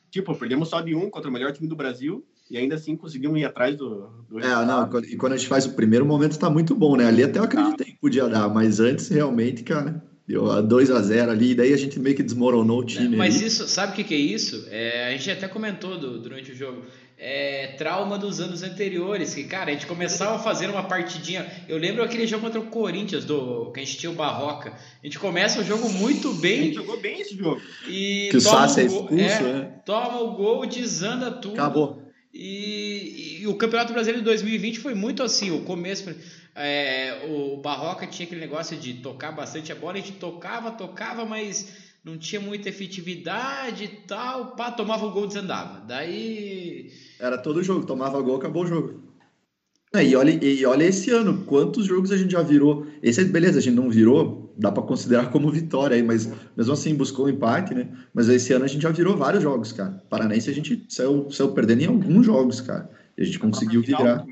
Tipo, perdemos só de um contra o melhor time do Brasil. E ainda assim conseguimos ir atrás do. do é, não, e quando a gente faz o primeiro momento tá muito bom, né? Ali até eu acreditei que podia dar, mas antes realmente, cara. Deu 2x0 ali, e daí a gente meio que desmoronou o time. Mas ali. isso, sabe o que, que é isso? É, a gente até comentou do, durante o jogo é, trauma dos anos anteriores, que, cara, a gente começava a fazer uma partidinha. Eu lembro aquele jogo contra o Corinthians, do, que a gente tinha o Barroca. A gente começa o jogo muito bem. A gente jogou bem esse jogo. E que o Sassi é expulso, é, né? Toma o gol, desanda tudo. Acabou. E, e, o Campeonato Brasileiro de 2020 foi muito assim, o começo. É, o Barroca tinha aquele negócio de tocar bastante a bola, a gente tocava, tocava, mas não tinha muita efetividade e tal, pá, tomava o gol e desandava. Daí. Era todo jogo, tomava gol, acabou o jogo. É, e, olha, e olha esse ano, quantos jogos a gente já virou. Esse, beleza, a gente não virou, dá para considerar como vitória aí, mas mesmo assim buscou o um empate, né? Mas esse ano a gente já virou vários jogos, cara. Paranaense a gente saiu, saiu perdendo em alguns jogos, cara. E a gente conseguiu virar.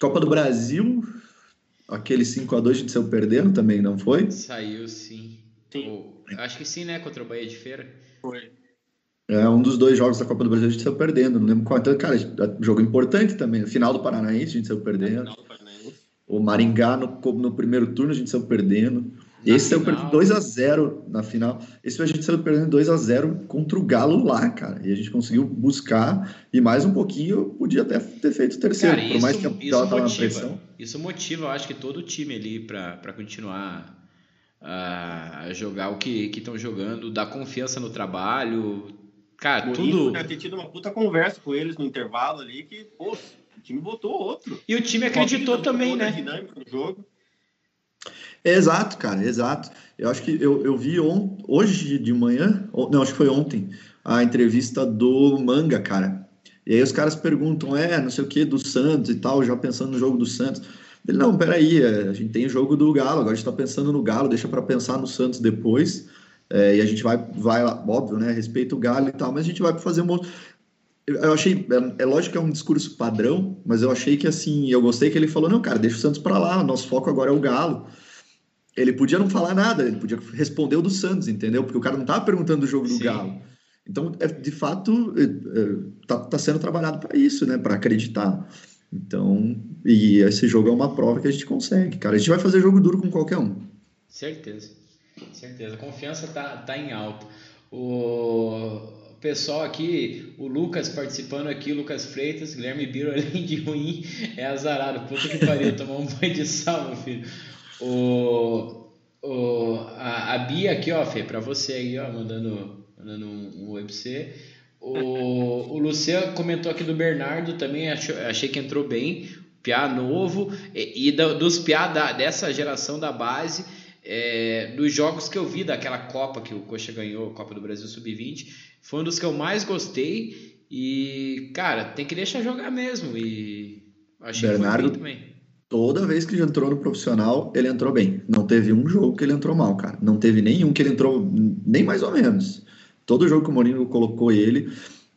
Copa do Brasil, aquele 5 a 2 a gente saiu perdendo também, não foi? Saiu sim. Sim. Acho que sim, né? Contra o Bahia de Feira. Foi. É um dos dois jogos da Copa do Brasil a gente saiu perdendo. Não lembro qual. Então, cara, jogo importante também. Final do Paranaense a gente saiu perdendo. O Maringá no, no primeiro turno a gente saiu perdendo. Na Esse saiu perdendo 2x0 na final. Esse a gente saiu perdendo 2x0 contra o Galo lá, cara. E a gente conseguiu buscar. E mais um pouquinho, podia até ter feito o terceiro. Cara, por mais que a isso motiva, Isso motiva, eu acho que todo o time ali para continuar a jogar o que estão jogando, dar confiança no trabalho. Cara, tudo. Deve ter tido uma puta conversa com eles no intervalo ali que, pô, o time botou outro. E o time acreditou também, né? Dinâmica do jogo. Exato, cara, exato. Eu acho que eu, eu vi on, hoje de manhã, não, acho que foi ontem, a entrevista do Manga, cara. E aí os caras perguntam, é, não sei o que, do Santos e tal, já pensando no jogo do Santos. Ele, não, peraí, é, a gente tem o jogo do Galo, agora a gente está pensando no Galo, deixa para pensar no Santos depois. É, e a gente vai, vai lá, óbvio, né? Respeita o Galo e tal, mas a gente vai fazer um. Eu achei, é, é, lógico que é um discurso padrão, mas eu achei que assim, eu gostei que ele falou: não, cara, deixa o Santos para lá, nosso foco agora é o Galo. Ele podia não falar nada, ele podia responder o do Santos, entendeu? Porque o cara não estava perguntando do jogo Sim. do Galo. Então, é, de fato, está é, tá sendo trabalhado para isso, né? Para acreditar. Então, e esse jogo é uma prova que a gente consegue, cara. A gente vai fazer jogo duro com qualquer um. Certeza. Certeza. A confiança tá, tá em alta. O... pessoal aqui, o Lucas participando aqui, o Lucas Freitas, Guilherme Biro, além de ruim, é azarado. Puta que pariu, tomar um banho de sal, meu filho. O, o, a, a Bia aqui, ó, Fê, pra você aí, ó, mandando, mandando um, um oi pra você. O, o Luciano comentou aqui do Bernardo também, achou, achei que entrou bem. Piá novo, e, e dos Piá da, dessa geração da base, é, dos jogos que eu vi daquela Copa que o Coxa ganhou, Copa do Brasil Sub-20, foi um dos que eu mais gostei. E, cara, tem que deixar jogar mesmo. E achei Bernardo, que foi bem também. Toda vez que ele entrou no profissional, ele entrou bem. Não teve um jogo que ele entrou mal, cara. Não teve nenhum que ele entrou nem mais ou menos. Todo jogo que o Mourinho colocou ele.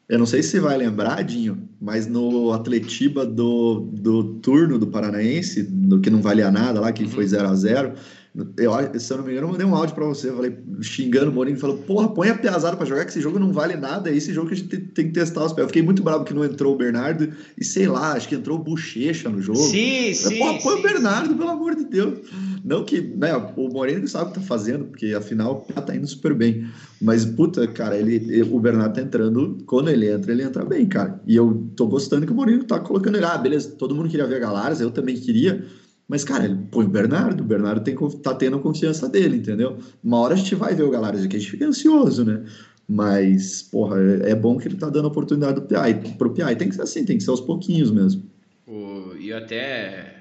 Eu não sei se você vai lembrar, Dinho, mas no Atletiba do, do turno do Paranaense, do que não valia nada lá, que foi 0 a 0 eu, se eu não me engano, eu mandei um áudio para você, falei, xingando o Mourinho, falou, porra, põe a piazada para jogar, que esse jogo não vale nada, é esse jogo que a gente tem, tem que testar os pés. Eu fiquei muito bravo que não entrou o Bernardo, e sei lá, acho que entrou o Bochecha no jogo. Sim, sim. Porra, põe sim, o Bernardo, sim. pelo amor de Deus. Não que, né, o Moreno sabe o que tá fazendo, porque afinal tá indo super bem. Mas, puta, cara, ele, o Bernardo tá entrando, quando ele entra, ele entra bem, cara. E eu tô gostando que o Moreno tá colocando ele. Ah, beleza, todo mundo queria ver a Galaras, eu também queria. Mas, cara, ele põe o Bernardo, o Bernardo tem, tá tendo confiança dele, entendeu? Uma hora a gente vai ver o Galaras aqui, a gente fica ansioso, né? Mas, porra, é, é bom que ele tá dando oportunidade do PI, pro PI. Tem que ser assim, tem que ser aos pouquinhos mesmo. E eu até,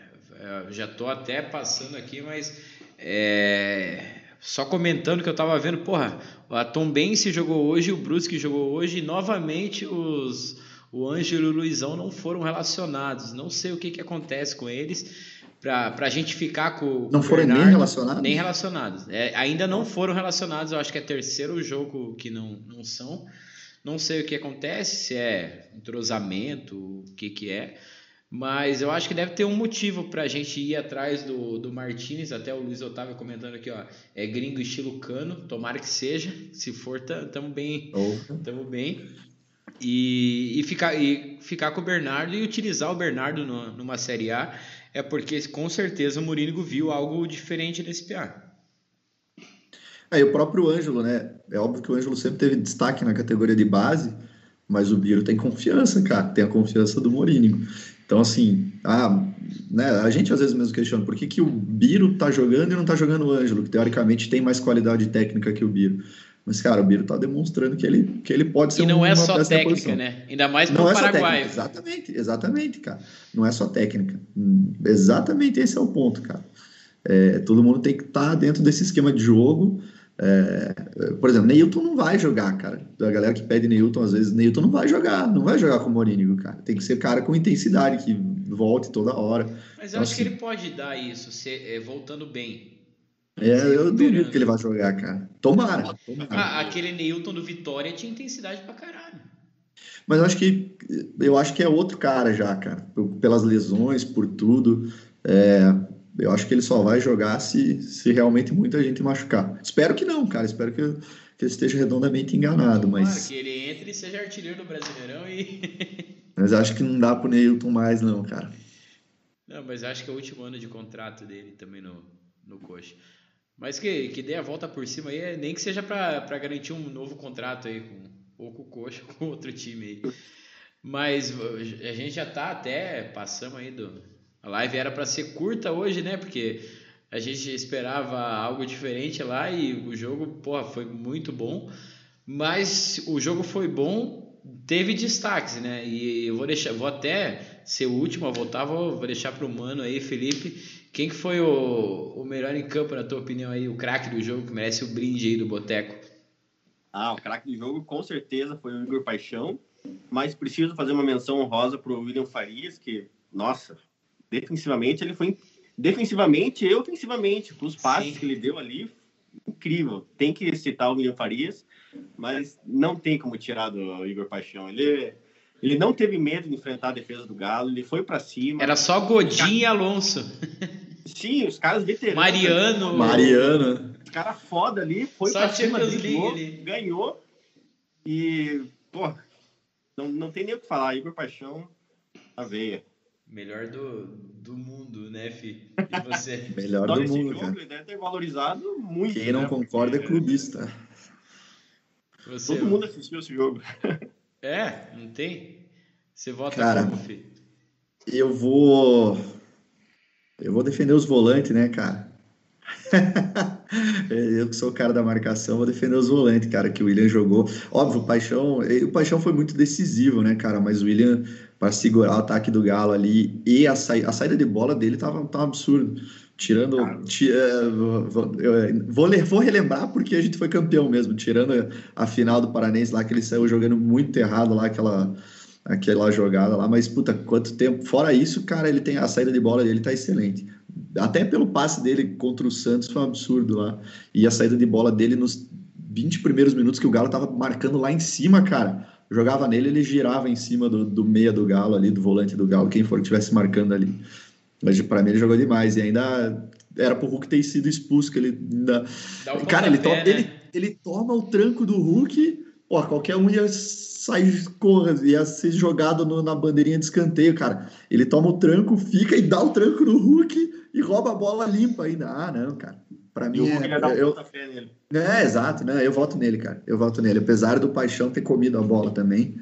já tô até passando aqui, mas é, só comentando que eu tava vendo, porra, a Tom Bense jogou hoje, o Brusque jogou hoje, e novamente os, o Ângelo e o Luizão não foram relacionados. Não sei o que, que acontece com eles para a gente ficar com. Não foram Bernardo, nem relacionados? Nem relacionados. É, ainda não foram relacionados, eu acho que é terceiro jogo que não, não são. Não sei o que acontece, se é entrosamento, o que, que é. Mas eu acho que deve ter um motivo para a gente ir atrás do, do Martinez. Até o Luiz Otávio comentando aqui, ó. É gringo estilo cano. Tomara que seja. Se for, tamo bem. Tamo bem. E, e, ficar, e ficar com o Bernardo e utilizar o Bernardo no, numa Série A é porque com certeza o Mourinho viu algo diferente nesse PA. É, e o próprio Ângelo, né? É óbvio que o Ângelo sempre teve destaque na categoria de base, mas o Biro tem confiança, cara, tem a confiança do Mourinho. Então, assim, a, né, a gente às vezes mesmo questiona por que, que o Biro tá jogando e não tá jogando o Ângelo, que teoricamente tem mais qualidade técnica que o Biro. Mas, cara, o Biro tá demonstrando que ele, que ele pode ser E não é só técnica, né? Ainda mais pro não Paraguai. É exatamente, exatamente, cara. Não é só técnica. Exatamente esse é o ponto, cara. É, todo mundo tem que estar tá dentro desse esquema de jogo. É, por exemplo, Neilton não vai jogar, cara. A galera que pede Neilton, às vezes, Neilton não vai jogar, não vai jogar com o Morínigo, cara. Tem que ser cara com intensidade, que volte toda hora. Mas eu então, acho assim, que ele pode dar isso, se, é, voltando bem. É, eu duvido que ele vai jogar, cara. Tomara. tomara. Ah, aquele Neilton do Vitória tinha intensidade pra caralho. Mas eu acho que eu acho que é outro cara já, cara. Pelas lesões, por tudo. É, eu acho que ele só vai jogar se, se realmente muita gente machucar. Espero que não, cara. Espero que, que ele esteja redondamente enganado. Mas... Claro, que ele entre e seja artilheiro do Brasileirão e. mas acho que não dá pro Neilton mais, não, cara. Não, mas acho que é o último ano de contrato dele também no, no Coxa. Mas que, que dê a volta por cima aí, nem que seja para garantir um novo contrato aí, com, ou com o Coxa ou com outro time aí. Mas a gente já tá até, passamos aí do... A live era para ser curta hoje, né? Porque a gente esperava algo diferente lá e o jogo, porra, foi muito bom. Mas o jogo foi bom, teve destaques, né? E eu vou deixar, vou até ser o último a voltar, vou, vou deixar pro mano aí, Felipe, quem que foi o, o melhor em campo, na tua opinião, aí, o craque do jogo, que merece o brinde aí do Boteco? Ah, o craque do jogo com certeza foi o Igor Paixão, mas preciso fazer uma menção honrosa para o William Farias, que, nossa, defensivamente ele foi defensivamente e ofensivamente, com os passes Sim. que ele deu ali, incrível. Tem que citar o William Farias, mas não tem como tirar do Igor Paixão. Ele, ele não teve medo de enfrentar a defesa do Galo, ele foi para cima. Era só Godinho e Alonso. Sim, os caras veteranos. Mariano. Mariano. Os caras foda ali, foi Só pra cima, ligou, ganhou. E, pô, não, não tem nem o que falar. Igor Paixão, a veia. Melhor do, do mundo, né, Fi? E você? Melhor do mundo, jogo, cara. Ele deve ter valorizado muito. Quem não né? concorda é clubista. Você, Todo mundo assistiu esse jogo. É, não tem? Você vota Cara, como, filho? Eu vou. Eu vou defender os volantes, né, cara? eu que sou o cara da marcação, vou defender os volantes, cara, que o William jogou. Óbvio, o Paixão, o Paixão foi muito decisivo, né, cara? Mas o William, para segurar o ataque do Galo ali e a, sa... a saída de bola dele tava, tava absurdo. Tirando. Tira, vou, vou, vou, relembrar porque a gente foi campeão mesmo. Tirando a final do Paranense lá, que ele saiu jogando muito errado lá, aquela, aquela jogada lá. Mas, puta, quanto tempo. Fora isso, cara, ele tem a saída de bola dele tá excelente. Até pelo passe dele contra o Santos foi um absurdo lá. E a saída de bola dele nos 20 primeiros minutos que o Galo tava marcando lá em cima, cara. Jogava nele, ele girava em cima do, do meia do Galo ali, do volante do Galo, quem for que estivesse marcando ali. Mas para mim ele jogou demais. E ainda era pro Hulk ter sido expulso, que ele ainda. Um Cara, ele, to... né? ele, ele toma o tranco do Hulk, ó, qualquer um ia sair, ia ser jogado no, na bandeirinha de escanteio, cara. Ele toma o tranco, fica e dá o tranco no Hulk e rouba a bola limpa ainda. Ah, não, cara. Pra mim, é, eu, é, exato, né? Eu voto nele, cara. Eu voto nele. Apesar do Paixão ter comido a bola também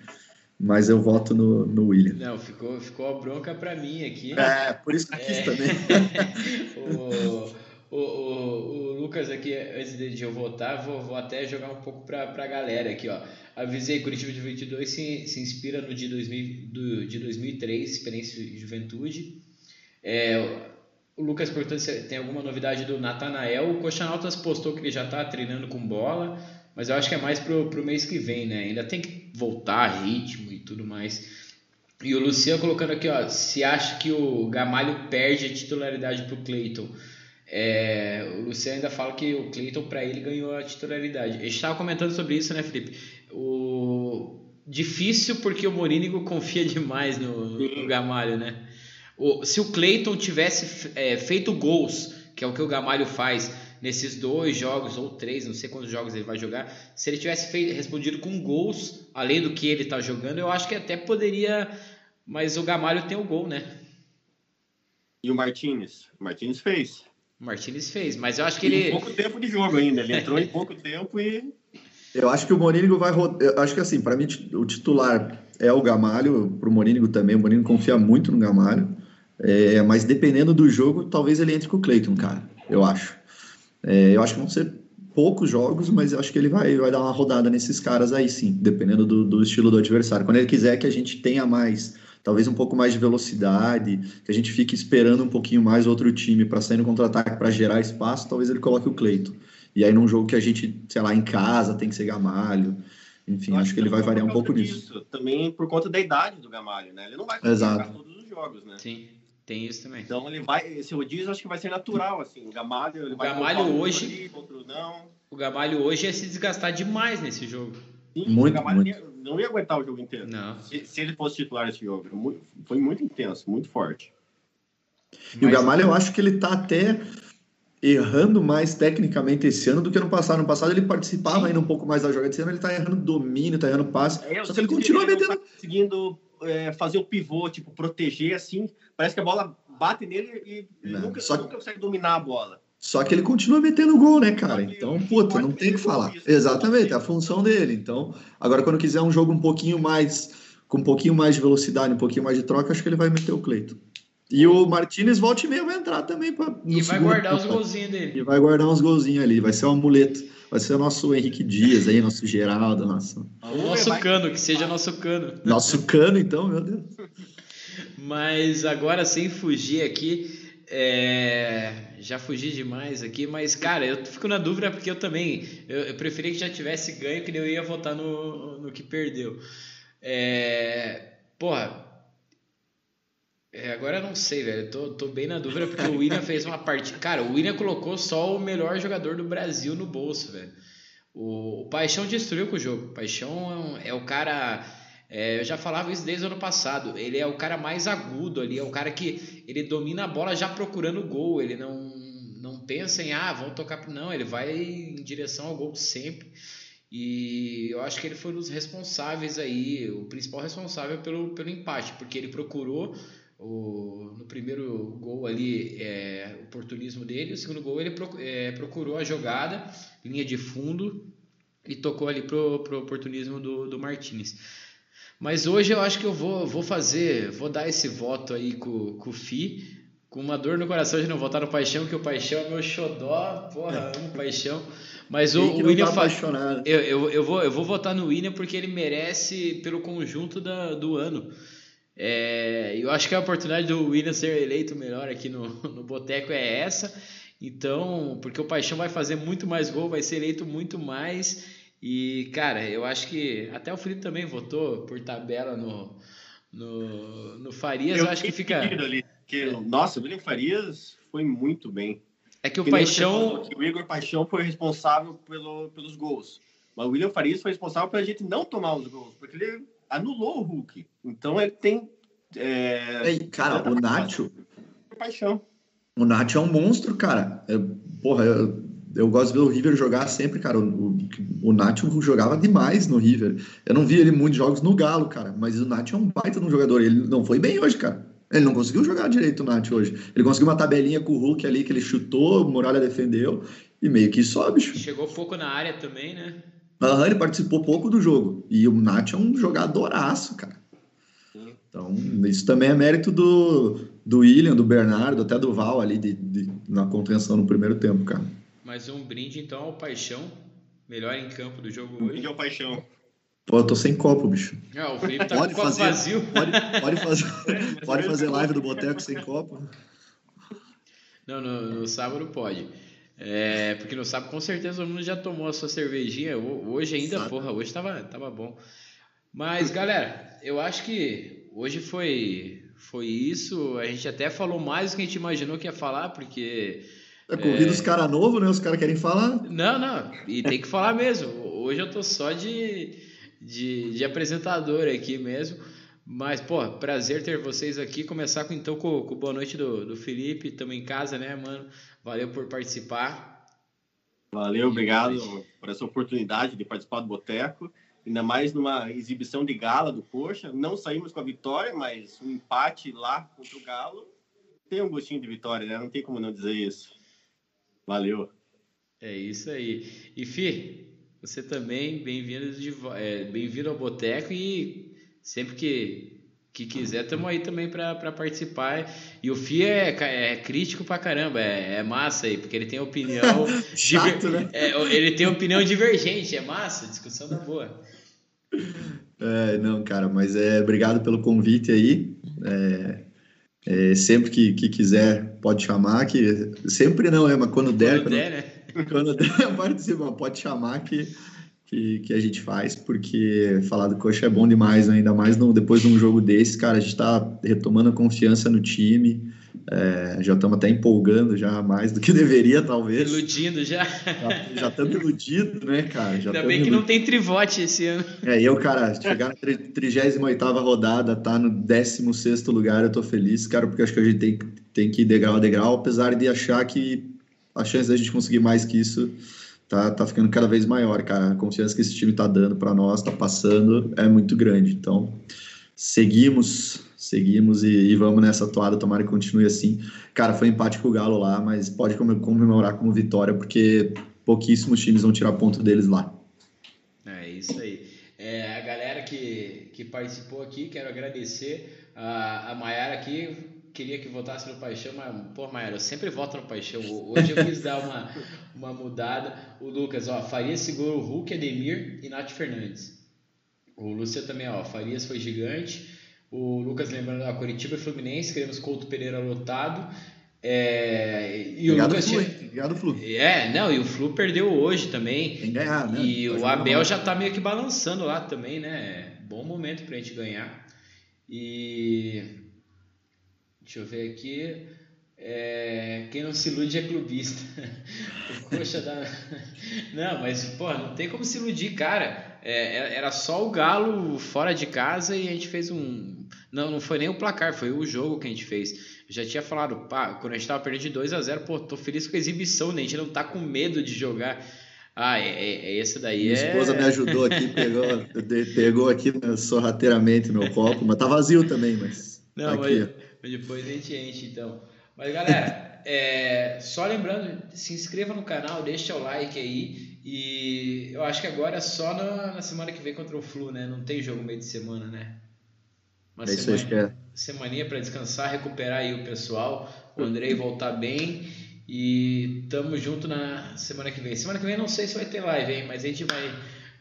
mas eu voto no, no William. Não, ficou, ficou a bronca para mim aqui. É, por isso que eu quis é. também. o, o, o, o, Lucas aqui, antes de eu votar, vou, vou até jogar um pouco para a galera aqui, ó. Avisei, Curitiba de 22 se, se inspira no de, 2000, do, de 2003, Experiência de Juventude. É, o Lucas perguntou se tem alguma novidade do Natanael. O Coxanautas postou que ele já está treinando com bola mas eu acho que é mais pro, pro mês que vem, né? Ainda tem que voltar ritmo e tudo mais. E o Luciano colocando aqui, ó, se acha que o Gamalho perde a titularidade pro Cleiton. É, o Luciano ainda fala que o Cleiton para ele ganhou a titularidade. A gente estava comentando sobre isso, né, Felipe? O difícil porque o Morínigo confia demais no, no Gamalho, né? O, se o Cleiton tivesse é, feito gols, que é o que o Gamalho faz, nesses dois jogos ou três, não sei quantos jogos ele vai jogar, se ele tivesse feito, respondido com gols, além do que ele está jogando, eu acho que até poderia. Mas o Gamalho tem o gol, né? E o Martinez? O Martinez fez. O Martinez fez, mas eu acho que ele. Em pouco tempo de jogo ainda, ele entrou em pouco tempo e. Eu acho que o Morínigo vai. Eu acho que assim, para mim, o titular é o Gamalho, para o Morínigo também. O Morínigo confia muito no Gamalho. É, mas dependendo do jogo, talvez ele entre com o Cleiton, cara. Eu acho. É, eu acho que vão ser poucos jogos, mas eu acho que ele vai, vai dar uma rodada nesses caras aí sim, dependendo do, do estilo do adversário. Quando ele quiser que a gente tenha mais, talvez um pouco mais de velocidade, que a gente fique esperando um pouquinho mais outro time para sair no contra-ataque para gerar espaço, talvez ele coloque o Cleito. E aí num jogo que a gente, sei lá, em casa tem que ser Gamalho. Enfim, acho, acho que ele vai variar um pouco nisso. Também por conta da idade do Gamalho, né? Ele não vai jogar todos os jogos, né? Sim. Tem isso também. Então ele vai, esse rodízio acho que vai ser natural, assim. O Gamalho, ele o vai Gamalho hoje, ali, outro não. O Gamalho hoje ia se desgastar demais nesse jogo. Sim, muito, o Gamalho muito. não ia aguentar o jogo inteiro. Não. Se, se ele fosse titular esse jogo, foi muito intenso, muito forte. E Mas, o Gamalho, eu acho que ele tá até errando mais tecnicamente esse ano do que no passado. No passado ele participava sim. ainda um pouco mais da jogada. Esse ano ele tá errando domínio, tá errando passe. É, só que ele continua ele metendo. Tá conseguindo é, fazer o pivô, tipo, proteger assim. Parece que a bola bate nele e nunca, só... nunca consegue dominar a bola. Só que ele continua metendo gol, né, cara? Então, puta, não tem o que falar. Isso, Exatamente, é a função dele. Então, agora quando quiser um jogo um pouquinho mais, com um pouquinho mais de velocidade, um pouquinho mais de troca, acho que ele vai meter o Cleito. E o Martinez volte e meia vai entrar também. Pra, e vai guardar os golzinhos dele. E vai guardar uns golzinhos ali, vai ser um amuleto. Vai ser o nosso Henrique Dias aí, nosso Geraldo, nosso. O nosso cano, que seja nosso cano. Nosso cano, então, meu Deus. Mas agora, sem fugir aqui, é... já fugi demais aqui, mas cara, eu fico na dúvida porque eu também eu, eu preferia que já tivesse ganho, que eu ia votar no, no que perdeu. É... Porra, é, agora eu não sei, velho. Tô, tô bem na dúvida porque o William fez uma partida. Cara, o William colocou só o melhor jogador do Brasil no bolso, velho. O, o Paixão destruiu com o jogo. O Paixão é, um, é o cara. É, eu já falava isso desde o ano passado. Ele é o cara mais agudo ali. É o cara que ele domina a bola já procurando o gol. Ele não, não pensa em, ah, vão tocar. Não, ele vai em direção ao gol sempre. E eu acho que ele foi um dos responsáveis aí, o principal responsável pelo, pelo empate, porque ele procurou o, no primeiro gol ali, é, o oportunismo dele. O segundo gol, ele é, procurou a jogada, linha de fundo, e tocou ali pro, pro oportunismo do, do Martinez. Mas hoje eu acho que eu vou, vou fazer, vou dar esse voto aí com, com o Fi, com uma dor no coração de não votar no Paixão, que o Paixão é meu xodó, porra, amo Paixão. Mas o, o William tá eu, eu, eu, vou, eu vou votar no William porque ele merece pelo conjunto da, do ano. É, eu acho que a oportunidade do William ser eleito melhor aqui no, no Boteco é essa. Então, porque o Paixão vai fazer muito mais gol, vai ser eleito muito mais. E, cara, eu acho que até o Felipe também votou por tabela no, no, no Farias. Eu, eu acho que fica. Ali, que, nossa, o William Farias foi muito bem. É que o que Paixão. Que o Igor Paixão foi responsável pelo, pelos gols. Mas o William Farias foi responsável pela gente não tomar os gols, porque ele anulou o Hulk. Então ele tem. É... Ei, cara, o Nacho. Paixão. O Nacho é um monstro, cara. Eu, porra, eu, eu gosto de ver o River jogar sempre, cara. O, o, o Nacho jogava demais no River. Eu não vi ele muitos jogos no Galo, cara. Mas o Nacho é um baita de um jogador. Ele não foi bem hoje, cara. Ele não conseguiu jogar direito o Nath hoje. Ele conseguiu uma tabelinha com o Hulk ali que ele chutou, o Muralha defendeu e meio que só, bicho. Chegou pouco na área também, né? Aham, ele participou pouco do jogo. E o Nath é um jogadoraço, cara. Então, isso também é mérito do, do William, do Bernardo, até do Val ali de, de, na contenção no primeiro tempo, cara. Mais um brinde, então, ao Paixão. Melhor em campo do jogo hoje. Brinde ao Paixão. Pô, eu tô sem copo, bicho. Ah, o Felipe tá pode com fazer, vazio. Pode, pode fazer, pode fazer live do Boteco sem copo? Não, no, no sábado pode. É, porque no sábado com certeza o mundo já tomou a sua cervejinha. Hoje ainda, Sabe. porra, hoje tava, tava bom. Mas, galera, eu acho que hoje foi, foi isso. A gente até falou mais do que a gente imaginou que ia falar, porque. É, convida é... os caras novos, né? Os caras querem falar. Não, não. E tem que falar mesmo. Hoje eu tô só de de, de apresentador aqui mesmo. Mas, pô, prazer ter vocês aqui. Começar com, então com, com boa noite do, do Felipe. Estamos em casa, né, mano? Valeu por participar. Valeu, obrigado por essa oportunidade de participar do Boteco. Ainda mais numa exibição de gala do Coxa. Não saímos com a vitória, mas um empate lá contra o Galo tem um gostinho de vitória, né? Não tem como não dizer isso. Valeu. É isso aí. E Fi, você também, bem-vindo é, bem ao Boteco e sempre que, que quiser, estamos aí também para participar. E o Fih é, é, crítico pra caramba, é, é, massa aí, porque ele tem opinião. Chato, diver, né? É, ele tem opinião divergente, é massa, discussão da boa. É, não, cara, mas é obrigado pelo convite aí. É, é, sempre que, que quiser, pode chamar, que sempre não, é, mas quando der. Quando der, né? Quando der, participa, pode chamar que, que, que, a gente faz, porque falar do coxa é bom demais, né? ainda mais no, depois de um jogo desse, cara, a gente está retomando a confiança no time, é, já estamos até empolgando já mais do que deveria, talvez. Iludindo já. Já estamos iludidos, né, cara? Já Ainda bem que não tem trivote esse ano. É, eu, cara, chegar na 38 rodada, tá no 16 lugar, eu tô feliz, cara, porque acho que a gente tem, tem que ir degrau a degrau, apesar de achar que a chance da gente conseguir mais que isso tá, tá ficando cada vez maior, cara. A confiança que esse time tá dando para nós, tá passando, é muito grande. Então, seguimos, seguimos e, e, vamos nessa toada, tomara que continue assim. Cara, foi empate com o Galo lá, mas pode comemorar como vitória, porque pouquíssimos times vão tirar ponto deles lá. É isso aí. É, a galera que, que participou aqui, quero agradecer a, a Mayara aqui, queria que votasse no Paixão, mas, pô, Maera, eu sempre voto no Paixão. Hoje eu quis dar uma, uma mudada. O Lucas, ó, Farias segurou o Hulk, Ademir e Nath Fernandes. O Lúcio também, ó, Farias foi gigante. O Lucas lembrando, ó, Curitiba e Fluminense, queremos Couto Pereira lotado. É, e Obrigado, o Lucas Flu, tinha... Obrigado, Flu. É, não, e o Flu perdeu hoje também. Tem ganhar, né? E Pode o Abel já tá meio que balançando lá também, né? Bom momento pra gente ganhar. E Deixa eu ver aqui. É, quem não se ilude é clubista. o coxa da. Não, mas, pô, não tem como se iludir, cara. É, é, era só o Galo fora de casa e a gente fez um. Não, não foi nem o placar, foi o jogo que a gente fez. Eu já tinha falado, pá, quando a gente tava perdendo de 2 a 0 pô, tô feliz com a exibição, né? A gente não tá com medo de jogar. Ah, é, é, é esse daí. Minha é... esposa me ajudou aqui, pegou, pegou aqui né, sorrateiramente meu copo, mas tá vazio também, mas. Não, tá mas depois a gente enche, então. Mas galera, é, só lembrando, se inscreva no canal, deixa o like aí E eu acho que agora é só na, na semana que vem contra o Flu, né? Não tem jogo meio de semana, né? Uma é isso semana, é. semaninha para descansar, recuperar aí o pessoal, o Andrei voltar bem e tamo junto na semana que vem. Semana que vem não sei se vai ter live, hein? Mas a gente vai,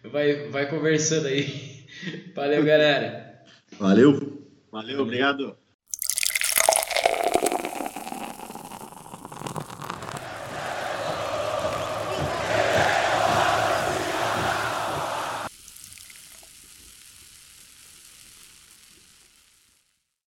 vai, vai conversando aí. Valeu, galera. Valeu. Valeu, obrigado.